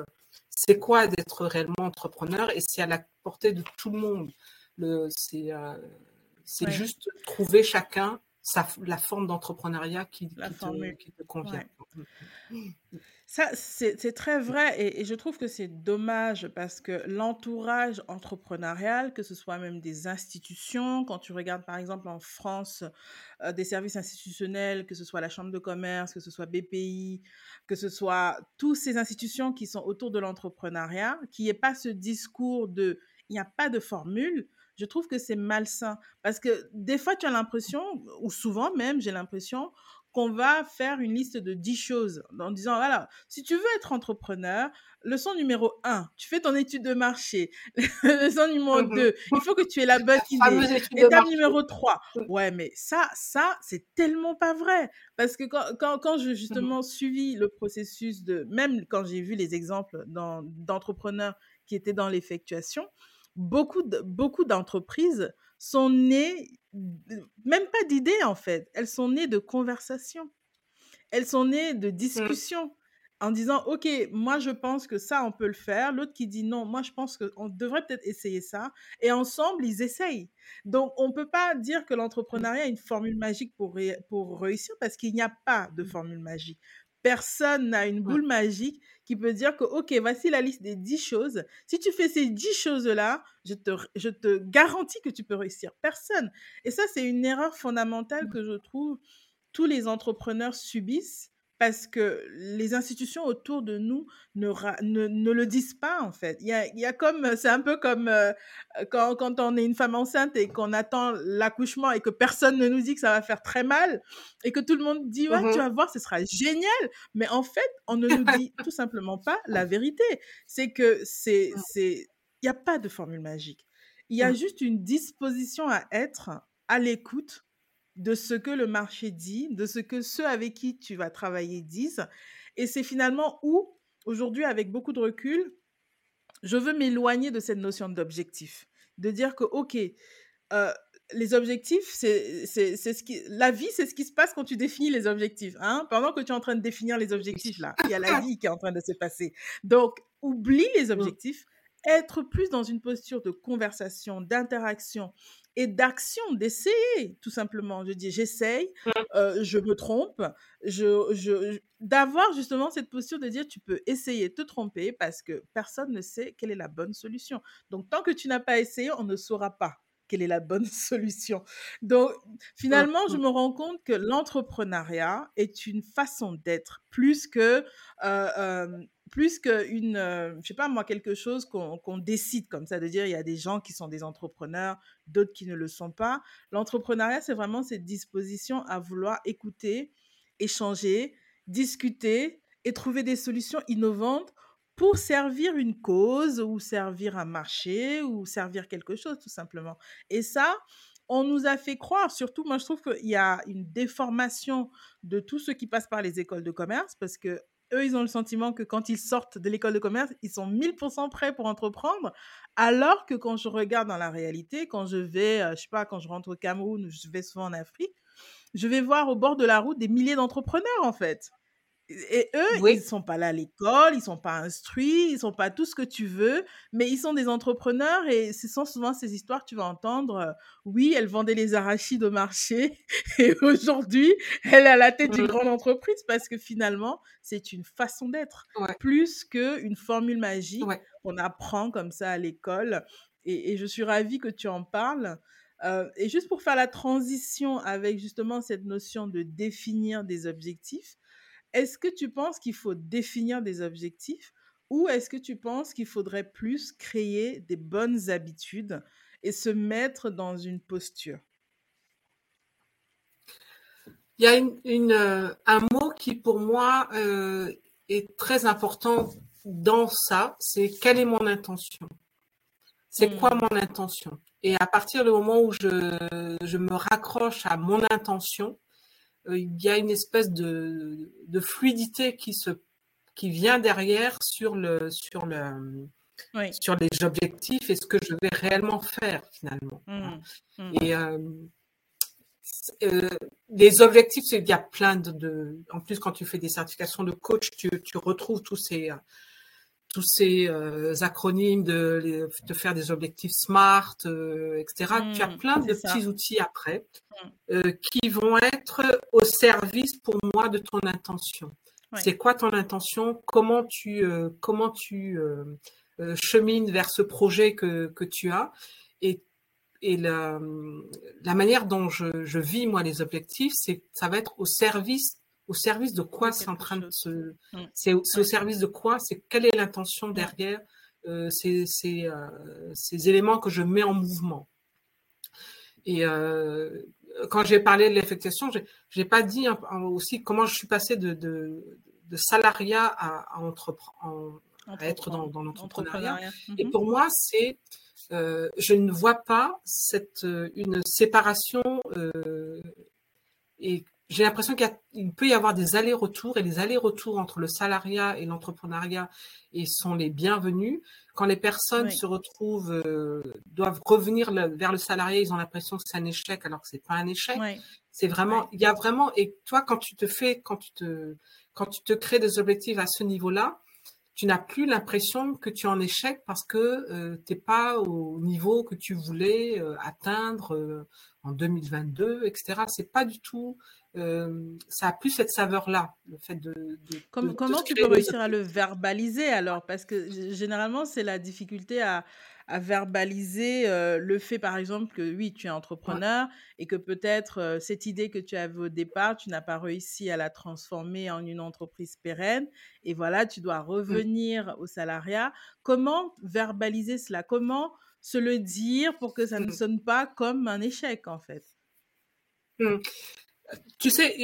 c'est quoi d'être réellement entrepreneur et c'est à la portée de tout le monde. Le, c'est, euh, c'est Ouais, juste trouver chacun sa, la forme d'entrepreneuriat qui, te, formule. qui te convient. Ouais. Ça, c'est c'est très vrai et, et je trouve que c'est dommage parce que l'entourage entrepreneurial, que ce soit même des institutions, quand tu regardes par exemple en France euh, des services institutionnels, que ce soit la Chambre de commerce, que ce soit BPI, que ce soit toutes ces institutions qui sont autour de l'entrepreneuriat, qu'il n'y ait pas ce discours de il n'y a pas de formule, je trouve que c'est malsain parce que des fois tu as l'impression, ou souvent même j'ai l'impression, qu'on va faire une liste de 10 choses en disant, voilà, si tu veux être entrepreneur, leçon numéro 1, tu fais ton étude de marché. leçon numéro Mhm. 2, il faut que tu aies la bonne idée. Étape numéro 3, ouais, mais ça, ça, c'est tellement pas vrai. Parce que quand, quand, quand j'ai Mhm. justement suivi le processus de, même quand j'ai vu les exemples d'entrepreneurs qui étaient dans l'effectuation, beaucoup de- beaucoup d'entreprises sont nées, même pas d'idées en fait, elles sont nées de conversations, elles sont nées de Mhm. discussions en disant, OK, moi je pense que ça, on peut le faire, l'autre qui dit non, moi je pense qu'on devrait peut-être essayer ça, et ensemble, ils essayent. Donc, on ne peut pas dire que l'entrepreneuriat est une formule magique pour, ré- pour réussir parce qu'il n'y a pas de formule magique. Personne n'a une Ouais. boule magique qui peut dire que, OK, voici la liste des 10 choses. Si tu fais ces 10 choses-là, je te, je te garantis que tu peux réussir. Personne. Et ça, c'est une erreur fondamentale que je trouve tous les entrepreneurs subissent parce que les institutions autour de nous ne, ra- ne, ne le disent pas, en fait. Il y a, il y a comme, c'est un peu comme euh, quand, quand on est une femme enceinte et qu'on attend l'accouchement et que personne ne nous dit que ça va faire très mal et que tout le monde dit, ouais, tu Mhm. vas voir, ce sera génial. Mais en fait, on ne nous dit tout simplement pas la vérité. C'est que c'est, c'est, il n'y a pas de formule magique. Il y a Mhm. juste une disposition à être à l'écoute de ce que le marché dit, de ce que ceux avec qui tu vas travailler disent. Et c'est finalement où, aujourd'hui, avec beaucoup de recul, je veux m'éloigner de cette notion d'objectif. De dire que, OK, euh, les objectifs, c'est ce qui... La vie, c'est ce qui se passe quand tu définis les objectifs. Hein? Pendant que tu es en train de définir les objectifs, là, il y a la vie qui est en train de se passer. Donc, oublie les Mhm. objectifs, être plus dans une posture de conversation, d'interaction et d'action, d'essayer, tout simplement. Je dis, j'essaye, euh, je me trompe, je, je, je- d'avoir justement cette posture de dire, tu peux essayer, te tromper, parce que personne ne sait quelle est la bonne solution. Donc, tant que tu n'as pas essayé, on ne saura pas quelle est la bonne solution. Donc, finalement, je Mhm. me rends compte que l'entrepreneuriat est une façon d'être plus que, euh, euh, plus qu'une, euh, je sais pas moi, quelque chose qu'on décide comme ça, de dire il y a des gens qui sont des entrepreneurs, d'autres qui ne le sont pas. L'entrepreneuriat, c'est vraiment cette disposition à vouloir écouter, échanger, discuter et trouver des solutions innovantes pour servir une cause ou servir un marché ou servir quelque chose tout simplement. Et ça, on nous a fait croire, surtout moi je trouve qu'il y a une déformation de tout ce qui passe par les écoles de commerce parce que eux, ils ont le sentiment que quand ils sortent de l'école de commerce, ils sont 1000% prêts pour entreprendre, alors que quand je regarde dans la réalité, quand je vais, euh, je sais pas, quand je rentre au Cameroun, je vais souvent en Afrique, je vais voir au bord de la route des milliers d'entrepreneurs, en fait. Et eux, ils sont pas là à l'école, ils sont pas instruits, ils sont pas tout ce que tu veux, mais ils sont des entrepreneurs et ce sont souvent ces histoires que tu vas entendre. Euh, oui, elle vendait les arachides au marché et aujourd'hui, elle à la tête d'une mmh. grande entreprise parce que finalement, c'est une façon d'être plus qu'une formule magique qu'on apprend comme ça à l'école. Et, je suis ravie que tu en parles. Euh, et juste pour faire la transition avec justement cette notion de définir des objectifs, est-ce que tu penses qu'il faut définir des objectifs ou est-ce que tu penses qu'il faudrait plus créer des bonnes habitudes et se mettre dans une posture? Il y a euh, un mot qui pour moi euh, est très important dans ça, c'est quelle est mon intention? C'est quoi mmh. mon intention? Et à partir du moment où je, je me raccroche à mon intention, il y a une espèce de, de, fluidité qui se qui vient derrière sur le sur le sur les objectifs et ce que je vais réellement faire finalement. Mmh. Mmh. Et euh, euh, les objectifs, il y a plein de, de, En plus, quand tu fais des certifications de coach, tu, tu retrouves tous ces tous ces euh, acronymes de, de, faire des objectifs SMART, euh, etc. tu as mmh, plein de petits outils après mmh. euh, qui vont être au service pour moi de ton intention. C'est quoi ton intention? Comment tu, comment tu chemines vers ce projet que, que tu as? Et, et la, la manière dont je, je vis, moi, les objectifs, c'est ça va être au service au service de quoi c'est en train de se. Mmh. C'est au, service de quoi? C'est quelle est l'intention derrière euh, ces, ces, euh, ces, éléments que je mets en mouvement? Et euh, quand j'ai parlé de l'effectuation, je n'ai pas dit aussi comment je suis passée de, de, de salariat à, à, à être dans, dans l'entrepreneuriat. Et mmh pour moi, c'est je ne vois pas cette une séparation et j'ai l'impression qu'il peut y avoir des allers-retours et les allers-retours entre le salariat et l'entrepreneuriat et sont les bienvenus. Quand les personnes se retrouvent, euh, doivent revenir vers le salarié, ils ont l'impression que c'est un échec alors que c'est pas un échec. C'est vraiment, il y a vraiment, et toi, quand tu te fais, quand tu te, quand tu te crées des objectifs à ce niveau-là, tu n'as plus l'impression que tu es en échec parce que euh, tu n'es pas au niveau que tu voulais euh, atteindre euh, en 2022, etc. C'est pas du tout ça a plus cette saveur-là, le fait de. comment tu peux réussir à le verbaliser alors? Parce que généralement, c'est la difficulté à, à verbaliser le fait, par exemple, que oui, tu es entrepreneur et que peut-être cette idée que tu avais au départ, tu n'as pas réussi à la transformer en une entreprise pérenne. Et voilà, tu dois mmh. revenir au salariat. Comment verbaliser cela? Comment se le dire pour que ça ne mmh. sonne pas comme un échec, en fait? Mmh. Tu sais,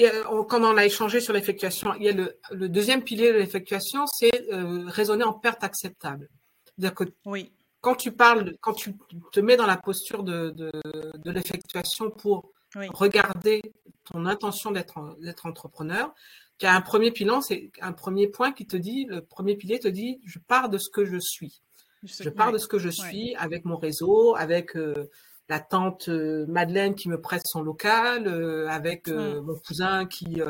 quand on a échangé sur l'effectuation, il y a le, deuxième pilier de l'effectuation, c'est euh, raisonner en perte acceptable. C'est-à-dire que oui. quand tu parles, quand tu te mets dans la posture de, de, l'effectuation pour regarder ton intention d'être entrepreneur, tu as un premier pilon, c'est un premier point qui te dit, le premier pilier te dit, je pars de ce que je suis. Je pars de ce que je suis avec mon réseau, avec euh, la tante euh, Madeleine qui me prête son local, euh, avec euh, mon cousin qui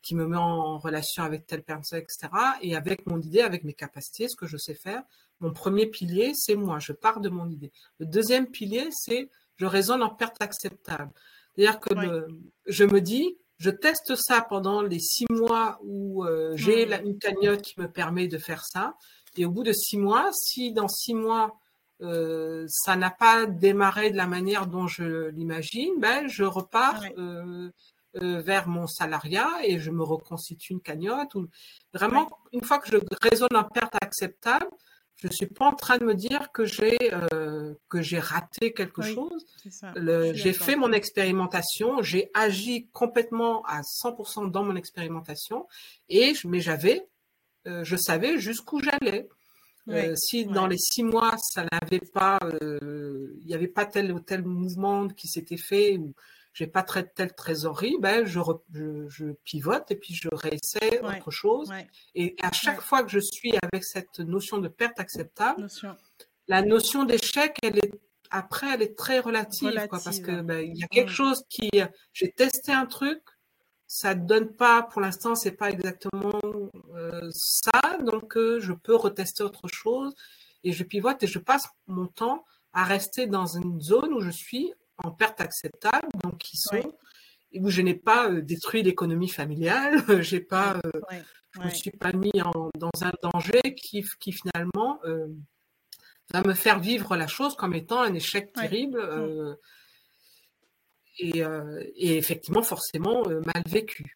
qui me met en relation avec telle personne, etc. Et avec mon idée, avec mes capacités, ce que je sais faire. Mon premier pilier, c'est moi. Je pars de mon idée. Le deuxième pilier, c'est je raisonne en perte acceptable. C'est-à-dire que je me dis, je teste ça pendant les six mois où j'ai mmh. une cagnotte qui me permet de faire ça. Et au bout de six mois, si dans six mois, euh, ça n'a pas démarré de la manière dont je l'imagine, ben, je repars euh, euh, vers mon salariat et je me reconstitue une cagnotte. Ou... Vraiment, une fois que je raisonne en perte acceptable, je ne suis pas en train de me dire que j'ai que j'ai raté quelque chose. J'ai fait mon expérimentation, j'ai agi complètement à 100% dans mon expérimentation, et mais j'avais, je savais jusqu'où j'allais. Euh, si dans les six mois, ça n'avait pas, euh, il n'y avait pas tel ou tel mouvement qui s'était fait, ou j'ai pas très, telle trésorerie, ben je, je, pivote et puis je réessaie autre chose. Et à chaque fois que je suis avec cette notion de perte acceptable, la notion d'échec, elle est après, elle est très relative, quoi, parce que ben, il y a quelque mm. chose qui, j'ai testé un truc, ça ne donne pas, pour l'instant, c'est pas exactement euh, ça, donc euh, je peux retester autre chose et je pivote et je passe mon temps à rester dans une zone où je suis en perte acceptable, donc qui sont où je n'ai pas euh, détruit l'économie familiale, j'ai pas, je me suis pas mis dans un danger qui, qui finalement va me faire vivre la chose comme étant un échec terrible. Euh, et, effectivement forcément euh, mal vécu.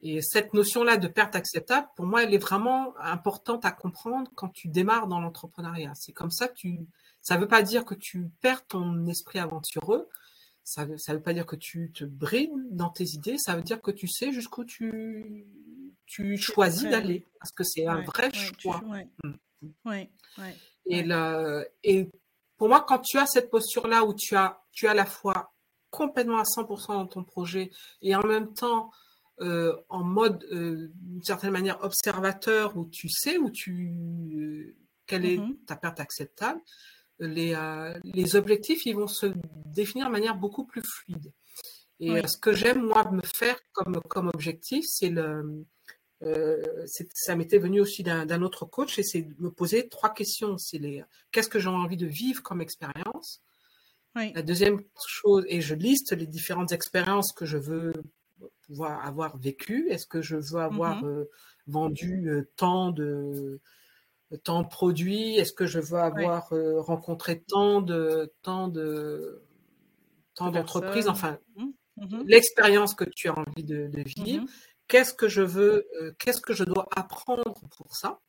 Et cette notion-là de perte acceptable, pour moi, elle est vraiment importante à comprendre quand tu démarres dans l'entrepreneuriat. C'est comme ça que tu. Ça ne veut pas dire que tu perds ton esprit aventureux. Ça ne veut pas dire que tu te brides dans tes idées. Ça veut dire que tu sais jusqu'où tu, tu choisis d'aller. Parce que c'est un vrai choix. Mm. Et, le, et pour moi, quand tu as cette posture-là où tu as, tu as à la fois complètement à 100% dans ton projet et en même temps euh, en mode, euh, d'une certaine manière, observateur où tu sais où tu, euh, quelle est mm-hmm. ta perte acceptable, les, les objectifs, ils vont se définir de manière beaucoup plus fluide. Et ce que j'aime, moi, me faire comme, comme objectif, c'est le... ça m'était venu aussi d'un autre coach et c'est de me poser trois questions. C'est les qu'est-ce que j'ai envie de vivre comme expérience? La deuxième chose, et je liste les différentes expériences que je veux pouvoir avoir vécues. Est-ce que je veux avoir mm-hmm. euh, vendu euh, tant de tant de produits? Est-ce que je veux avoir euh, rencontré tant de tant de tant d'entreprises? Enfin, mm-hmm. Mm-hmm. l'expérience que tu as envie de, vivre. Qu'est-ce que je veux Qu'est-ce que je dois apprendre pour ça?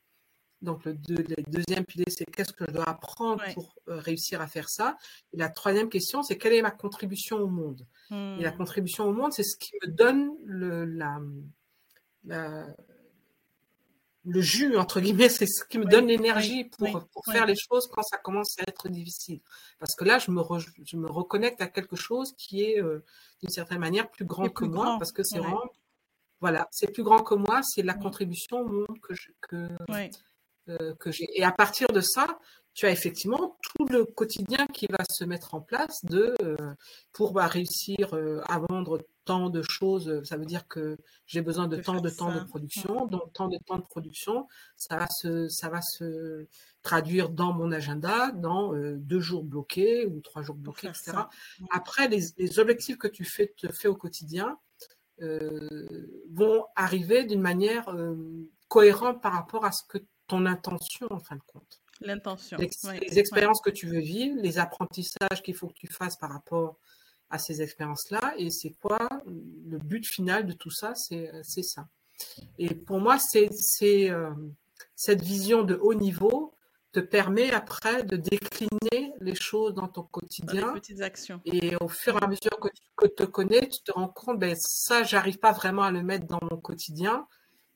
Donc, le, deuxième pilier, c'est qu'est-ce que je dois apprendre pour euh, réussir à faire ça. Et la troisième question, c'est quelle est ma contribution au monde? Et la hmm. contribution au monde, c'est ce qui me donne le, la, le jus, entre guillemets, c'est ce qui me donne l'énergie pour, pour faire les choses quand ça commence à être difficile. Parce que là, je me, je me reconnecte à quelque chose qui est, euh, d'une certaine manière, plus grand que moi, parce que c'est vraiment voilà, c'est plus grand que moi, c'est la contribution au monde que, je, que, euh, que j'ai. Et à partir de ça, tu as effectivement tout le quotidien qui va se mettre en place de euh, pour bah, réussir euh, à vendre tant de choses. Ça veut dire que j'ai besoin de, tant de temps de production. Donc tant de temps de production, ça va se ça va se traduire dans mon agenda dans deux jours bloqués ou trois jours bloqués, etc. Après, les, les, objectifs que tu fais te fais au quotidien vont arriver d'une manière cohérente par rapport à ce que ton intention en fin de compte. L'intention. Les, expériences que tu veux vivre, les apprentissages qu'il faut que tu fasses par rapport à ces expériences-là. Et c'est quoi le but final de tout ça C'est ça. Et pour moi, c'est euh, cette vision de haut niveau te permet après de décliner les choses dans ton quotidien. petites actions. Et au fur et à mesure que tu te connais, tu te rends compte, ben ça, j'arrive pas vraiment à le mettre dans mon quotidien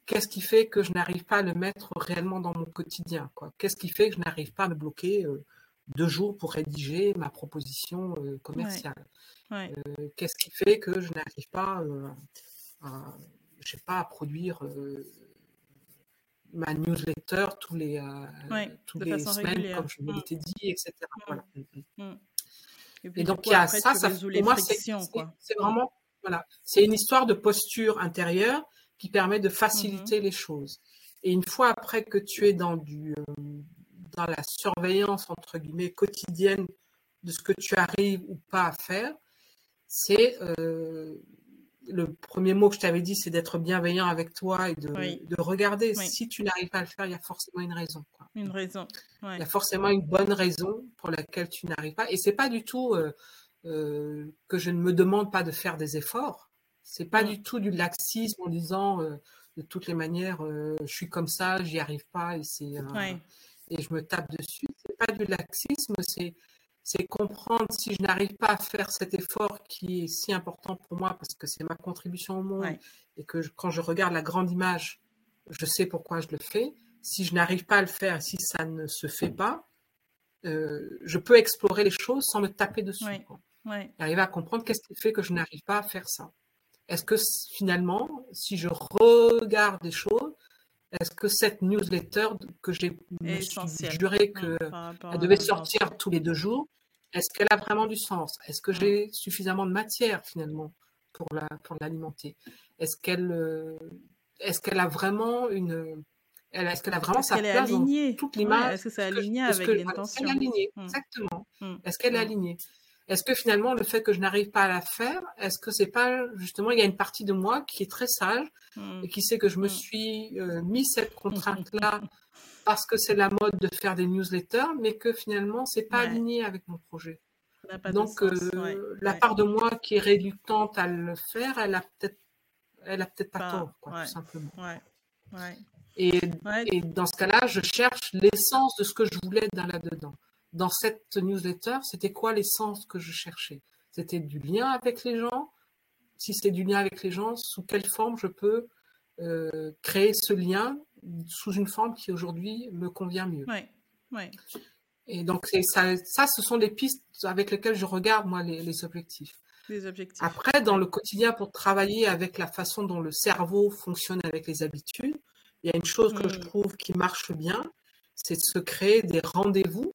qu'est-ce qui fait que je n'arrive pas à le mettre réellement dans mon quotidien Qu'est-ce qui fait que je n'arrive pas à me bloquer euh, deux jours pour rédiger ma proposition euh, commerciale? Euh, Qu'est-ce qui fait que je n'arrive pas, à, je sais pas, à produire ma newsletter tous les, tous les semaines, comme je me l'étais dit, etc. Et, donc, il y a ça, ça pour moi, c'est vraiment, voilà, c'est une histoire de posture intérieure qui permet de faciliter mmh les choses. Et une fois après que tu es dans, du, euh, dans la surveillance, entre guillemets, quotidienne de ce que tu arrives ou pas à faire, c'est euh, le premier mot que je t'avais dit, c'est d'être bienveillant avec toi et de, de regarder. Si tu n'arrives pas à le faire, il y a forcément une raison. Quoi. Une raison. Il y a forcément une bonne raison pour laquelle tu n'arrives pas. Et c'est pas du tout euh, que je ne me demande pas de faire des efforts. C'est pas du tout du laxisme en disant euh, de toutes les manières, euh, je suis comme ça, j'y arrive pas et c'est euh, et je me tape dessus. C'est pas du laxisme, c'est c'est comprendre si je n'arrive pas à faire cet effort qui est si important pour moi parce que c'est ma contribution au monde et que quand je regarde la grande image, je sais pourquoi je le fais. Si je n'arrive pas à le faire, si ça ne se fait pas, je peux explorer les choses sans me taper dessus. Ouais. Arriver à comprendre qu'est-ce qui fait que je n'arrive pas à faire ça. Est-ce que finalement, si je regarde des choses, est-ce que cette newsletter que j'ai juré qu'elle devait sortir tous les deux jours, est-ce qu'elle a vraiment du sens? Est-ce que j'ai suffisamment de matière finalement pour la pour l'alimenter? Est-ce qu'elle euh, est-ce qu'elle a vraiment une est-ce qu'elle a vraiment sa place dans toute l'image? Est-ce que c'est aligné avec l'intention Est-ce qu'elle est alignée? Exactement. Est-ce qu'elle est alignée? Est-ce que finalement le fait que je n'arrive pas à la faire, est-ce que c'est pas justement il y a une partie de moi qui est très sage et qui sait que je me suis euh, mis cette contrainte là parce que c'est la mode de faire des newsletters, mais que finalement c'est pas aligné avec mon projet? Donc euh, la part de moi qui est réductante à le faire, elle a peut-être elle a peut-être pas, tort, quoi, tout simplement. Et, et, dans ce cas-là, je cherche l'essence de ce que je voulais dans là-dedans dans cette newsletter, c'était quoi l'essence que je cherchais? C'était du lien avec les gens? Si c'est du lien avec les gens, sous quelle forme je peux euh, créer ce lien sous une forme qui aujourd'hui me convient mieux? Ouais, ouais. Et donc ça, ça, ce sont les pistes avec lesquelles je regarde moi les, objectifs. Les objectifs. Après, dans le quotidien, pour travailler avec la façon dont le cerveau fonctionne avec les habitudes, il y a une chose que je hmm. trouve qui marche bien, c'est de se créer des rendez-vous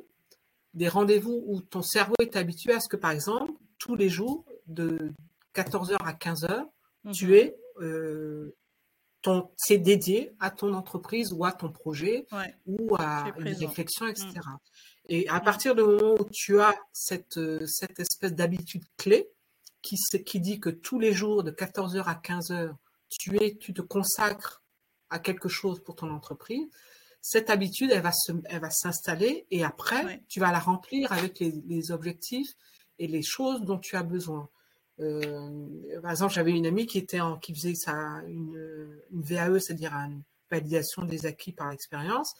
des rendez-vous où ton cerveau est habitué à ce que, par exemple, tous les jours, de 14h à 15h, tu mhm. es, euh, ton, c'est dédié à ton entreprise ou à ton projet ou à une réflexion, etc. Mm. Et à partir du moment où tu as cette, cette espèce d'habitude clé qui, qui dit que tous les jours, de 14h à 15h, tu, es, tu te consacres à quelque chose pour ton entreprise, cette habitude, elle va se, elle va s'installer et après, tu vas la remplir avec les, objectifs et les choses dont tu as besoin. Euh, par exemple, j'avais une amie qui était en, qui faisait ça, une, VAE, c'est-à-dire une validation des acquis par l'expérience,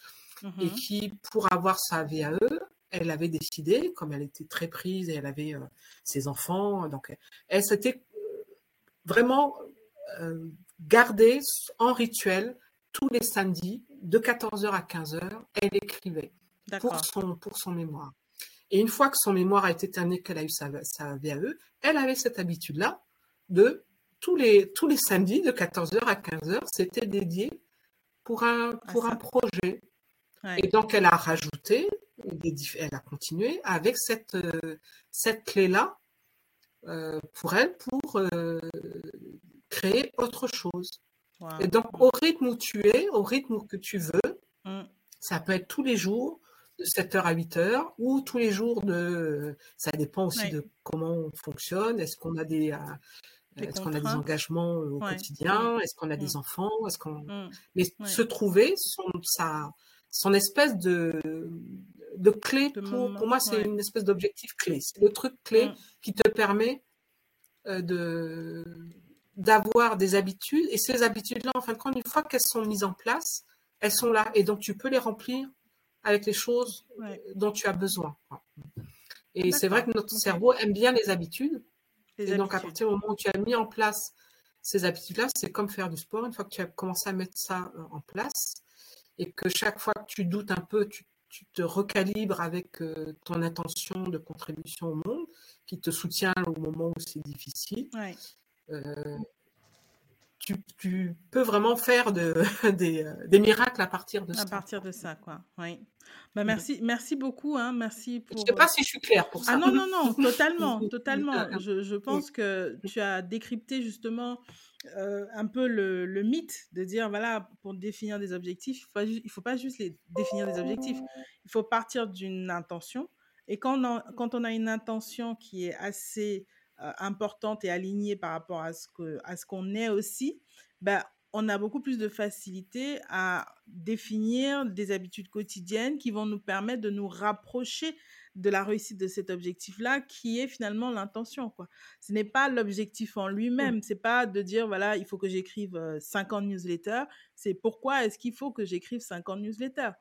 et mhm. qui, pour avoir sa VAE, elle avait décidé, comme elle était très prise et elle avait euh, ses enfants, donc elle s'était euh, vraiment gardée en rituel tous les samedis, de 14h à 15h, elle écrivait pour son, pour son mémoire. Et une fois que son mémoire a été terminé, qu'elle a eu sa, sa VAE, elle avait cette habitude-là de tous les, tous les samedis, de 14h à 15h, c'était dédié pour un, pour un projet. Et donc, elle a rajouté, elle a continué avec cette, euh, cette clé-là euh, pour elle, pour euh, créer autre chose. Et donc, au rythme où tu es, au rythme que tu veux, mm. ça peut être tous les jours de 7h à 8h ou tous les jours de. Ça dépend aussi de comment on fonctionne. Est-ce qu'on a des. Euh, est-ce qu'on a des engagements euh, au quotidien? Est-ce qu'on a des mm. enfants? Est-ce qu'on mm. mais se trouver son sa son espèce de de clé pour pour moi c'est une espèce d'objectif clé. C'est le truc clé qui te permet euh, de d'avoir des habitudes. Et ces habitudes-là, en fin de compte, une fois qu'elles sont mises en place, elles sont là. Et donc, tu peux les remplir avec les choses dont tu as besoin. Et c'est vrai que notre cerveau aime bien les habitudes. et donc, à partir du moment où tu as mis en place ces habitudes-là, c'est comme faire du sport. Une fois que tu as commencé à mettre ça euh, en place et que chaque fois que tu doutes un peu, tu, te recalibres avec euh, ton intention de contribution au monde qui te soutient au moment où c'est difficile. Euh, tu, peux vraiment faire de, euh, des, miracles à partir de ça. À partir de ça, quoi. Oui. Bah, merci, merci beaucoup. Hein, merci pour... Je ne sais pas si je suis claire pour ça. Ah non, non, non, totalement, totalement. Je, je, pense que tu as décrypté justement euh, un peu le, le, mythe de dire, voilà, pour définir des objectifs, il ne faut, pas juste les définir des objectifs. Il faut partir d'une intention. Et quand on, quand on a une intention qui est assez euh, importante et alignée par rapport à ce que à ce qu'on est aussi, ben, on a beaucoup plus de facilité à définir des habitudes quotidiennes qui vont nous permettre de nous rapprocher de la réussite de cet objectif-là, qui est finalement l'intention. Quoi. Ce n'est pas l'objectif en lui-même. C'est pas de dire, voilà, il faut que j'écrive 50 euh, newsletters. C'est pourquoi est-ce qu'il faut que j'écrive 50 newsletters?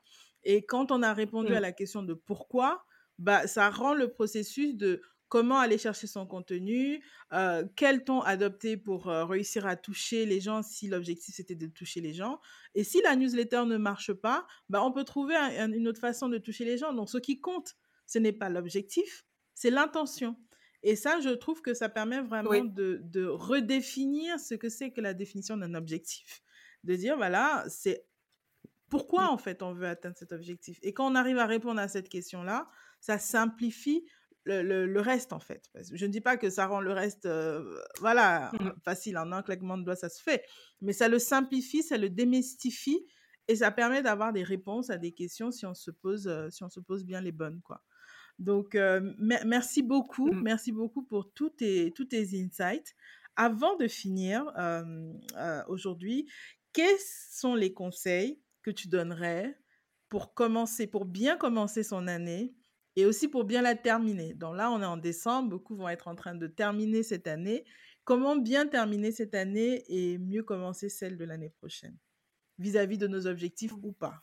Et quand on a répondu à la question de pourquoi, bah, ça rend le processus de comment aller chercher son contenu, euh, quel ton adopter pour euh, réussir à toucher les gens si l'objectif c'était de toucher les gens. Et si la newsletter ne marche pas, bah, on peut trouver une autre façon de toucher les gens. Donc ce qui compte, ce n'est pas l'objectif, c'est l'intention. Et ça, je trouve que ça permet vraiment de, de redéfinir ce que c'est que la définition d'un objectif. De dire, voilà, c'est pourquoi en fait on veut atteindre cet objectif? Et quand on arrive à répondre à cette question-là, ça simplifie le, reste en fait. Je ne dis pas que ça rend le reste, euh, voilà, mmh facile, en un claquement de doigts, ça se fait. Mais ça le simplifie, ça le démystifie et ça permet d'avoir des réponses à des questions si on se pose, euh, si on se pose bien les bonnes, quoi. Donc, euh, merci beaucoup, mmh. merci beaucoup pour tous tes, tous tes insights. Avant de finir aujourd'hui, quels sont les conseils que tu donnerais pour commencer, pour bien commencer son année et aussi pour bien la terminer. Donc là, on est en décembre, beaucoup vont être en train de terminer cette année. Comment bien terminer cette année et mieux commencer celle de l'année prochaine? Vis-à-vis de nos objectifs ou pas?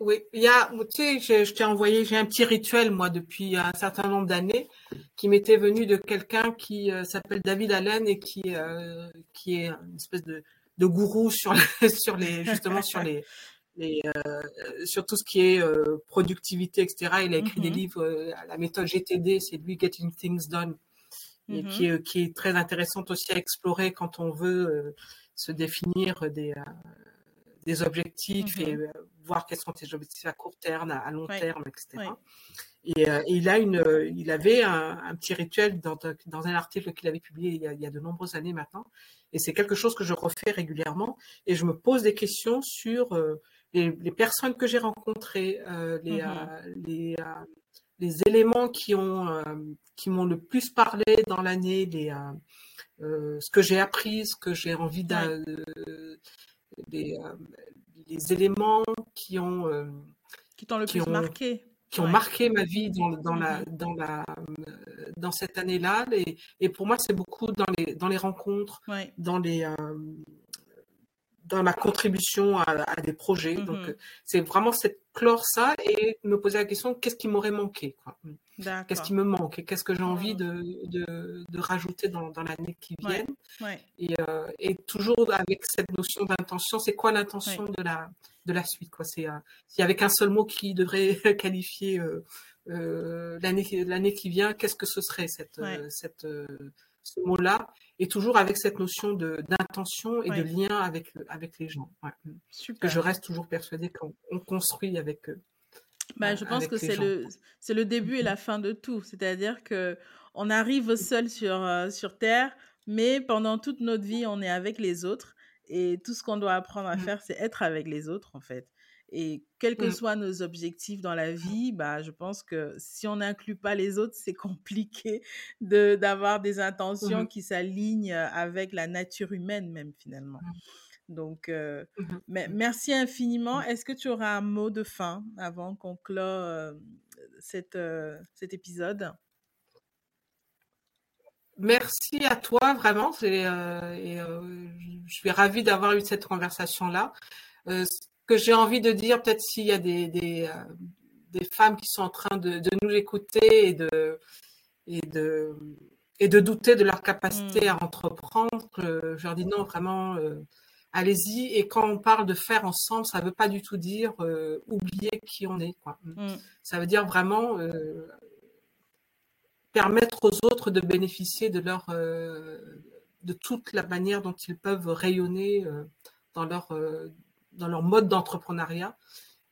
Oui, il y a, tu sais, je, t'ai envoyé, j'ai un petit rituel, moi, depuis un certain nombre d'années, qui m'était venu de quelqu'un qui euh, s'appelle David Allen et qui, euh, qui est une espèce de, de gourou sur, sur les, justement, sur les, et euh, sur tout ce qui est euh, productivité, etc. Il a écrit des mm-hmm. livres, euh, la méthode GTD, c'est lui Getting Things Done, et qui, est, qui est très intéressante aussi à explorer quand on veut se définir des, des objectifs et mm-hmm. voir quels sont tes objectifs à court terme, à, long terme, etc. Et, il, a une, il avait un, petit rituel dans, dans un article qu'il avait publié il y, a, il y, a, de nombreuses années maintenant. Et c'est quelque chose que je refais régulièrement. Et je me pose des questions sur les, les personnes que j'ai rencontrées, euh, les, mmh euh, les, euh, les, éléments qui ont qui m'ont le plus parlé dans l'année, les ce que j'ai appris, ce que j'ai envie de, les, les, éléments qui ont qui t'ont le plus marqué. qui ont marqué ma vie dans, dans la, mmh dans, la, dans cette année-là. Et, et, pour moi, c'est beaucoup dans les, dans les rencontres, dans les, dans ma contribution à, des projets. Donc, mmh euh, c'est vraiment cette clore ça et me poser la question qu'est-ce qui m'aurait manqué mmh. Qu'est-ce qui me manque et qu'est-ce que j'ai envie de, de, de, rajouter dans, dans l'année qui vient? Et, euh, et, toujours avec cette notion d'intention, c'est quoi l'intention de, la, de la suite quoi? C'est euh, avait qu'un seul mot qui devrait qualifier euh, l'année l'année qui vient, qu'est-ce que ce serait cette, cette ce mot-là? Et toujours avec cette notion d'intention et de lien avec, avec les gens. Super. Que je reste toujours persuadée qu'on construit avec eux. Bah, je pense que c'est le, c'est le début et la fin de tout. C'est-à-dire que on arrive seul sur, euh, sur Terre, mais pendant toute notre vie, on est avec les autres. Et tout ce qu'on doit apprendre à mmh. faire, c'est être avec les autres, en fait. Et quels que mmh. soient nos objectifs dans la vie, bah, je pense que si on n'inclut pas les autres, c'est compliqué de, d'avoir des intentions mmh qui s'alignent avec la nature humaine même finalement. Mmh. Donc, euh, merci infiniment. Est-ce que tu auras un mot de fin avant qu'on clôt euh, cette, euh, cet épisode? Merci à toi, vraiment. et, je suis ravie d'avoir eu cette conversation-là que j'ai envie de dire, peut-être s'il y a des, des, euh, des, femmes qui sont en train de, de nous écouter et de, et, de, et de douter de leur capacité à entreprendre, je leur dis non, vraiment, euh, allez-y. Et quand on parle de faire ensemble, ça ne veut pas du tout dire euh, oublier qui on est. Quoi. Mm. Ça veut dire vraiment permettre aux autres de bénéficier de leur de toute la manière dont ils peuvent rayonner dans leur dans leur mode d'entrepreneuriat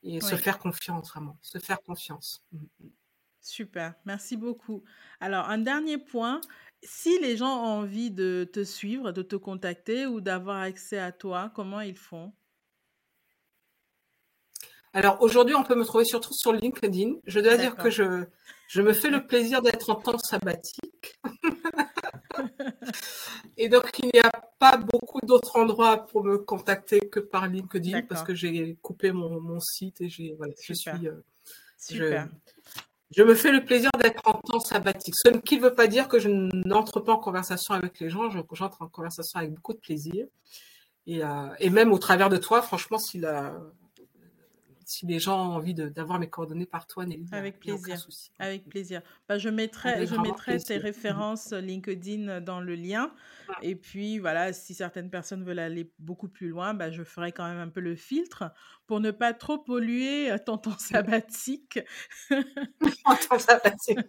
et se faire confiance, vraiment, se faire confiance. Mm, mm. Super, merci beaucoup. Alors, un dernier point, si les gens ont envie de te suivre, de te contacter ou d'avoir accès à toi, comment ils font? Alors aujourd'hui, on peut me trouver surtout sur LinkedIn. Je dois dire que je, je me fais le plaisir d'être en temps sabbatique. Et donc, il n'y a pas beaucoup d'autres endroits pour me contacter que par LinkedIn parce que j'ai coupé mon, mon, site et j'ai, voilà, je suis. Euh, Super. Je, me fais le plaisir d'être en temps sabbatique. Ce qui ne veut pas dire que je n'entre pas en conversation avec les gens. J'entre en conversation avec beaucoup de plaisir. Et, euh, et, même au travers de toi, franchement, si la, si les gens ont envie d'avoir mes coordonnées par toi, Nelly. Avec plaisir. Avec plaisir. Bah, je mettrai, je mettrai tes références LinkedIn dans le lien. Et puis, voilà, si certaines personnes veulent aller beaucoup plus loin, bah, je ferai quand même un peu le filtre pour ne pas trop polluer ton temps sabbatique. temps sabbatique.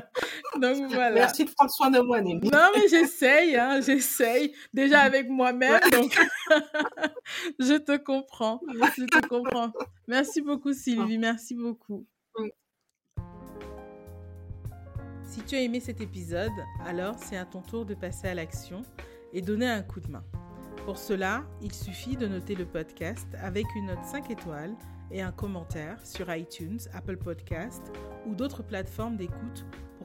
Donc, voilà. Merci de prendre soin de moi, Nelly. Non, mais j'essaye, hein, j'essaye. Déjà avec moi-même, donc je te comprends. Je te comprends. Merci beaucoup, Sylvie. Merci beaucoup. Si tu as aimé cet épisode, alors c'est à ton tour de passer à l'action et donner un coup de main. Pour cela, il suffit de noter le podcast avec une note 5 étoiles et un commentaire sur iTunes, Apple Podcast ou d'autres plateformes d'écoute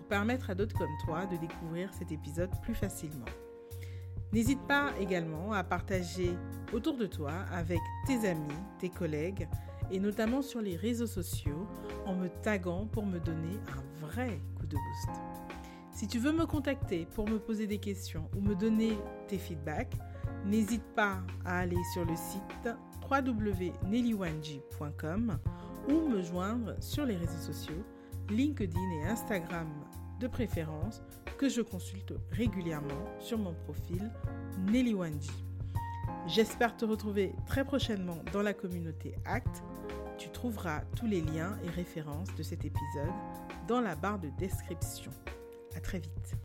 permettre à d'autres comme toi de découvrir cet épisode plus facilement. N'hésite pas également à partager autour de toi avec tes amis, tes collègues et notamment sur les réseaux sociaux en me taguant pour me donner un vrai coup de boost. Si tu veux me contacter pour me poser des questions ou me donner tes feedbacks, n'hésite pas à aller sur le site www.nellywanji.com ou me joindre sur les réseaux sociaux, LinkedIn et Instagram de préférence, que je consulte régulièrement sur mon profil Nelly J'espère te retrouver très prochainement dans la communauté ACT. Tu trouveras tous les liens et références de cet épisode dans la barre de description. À très vite.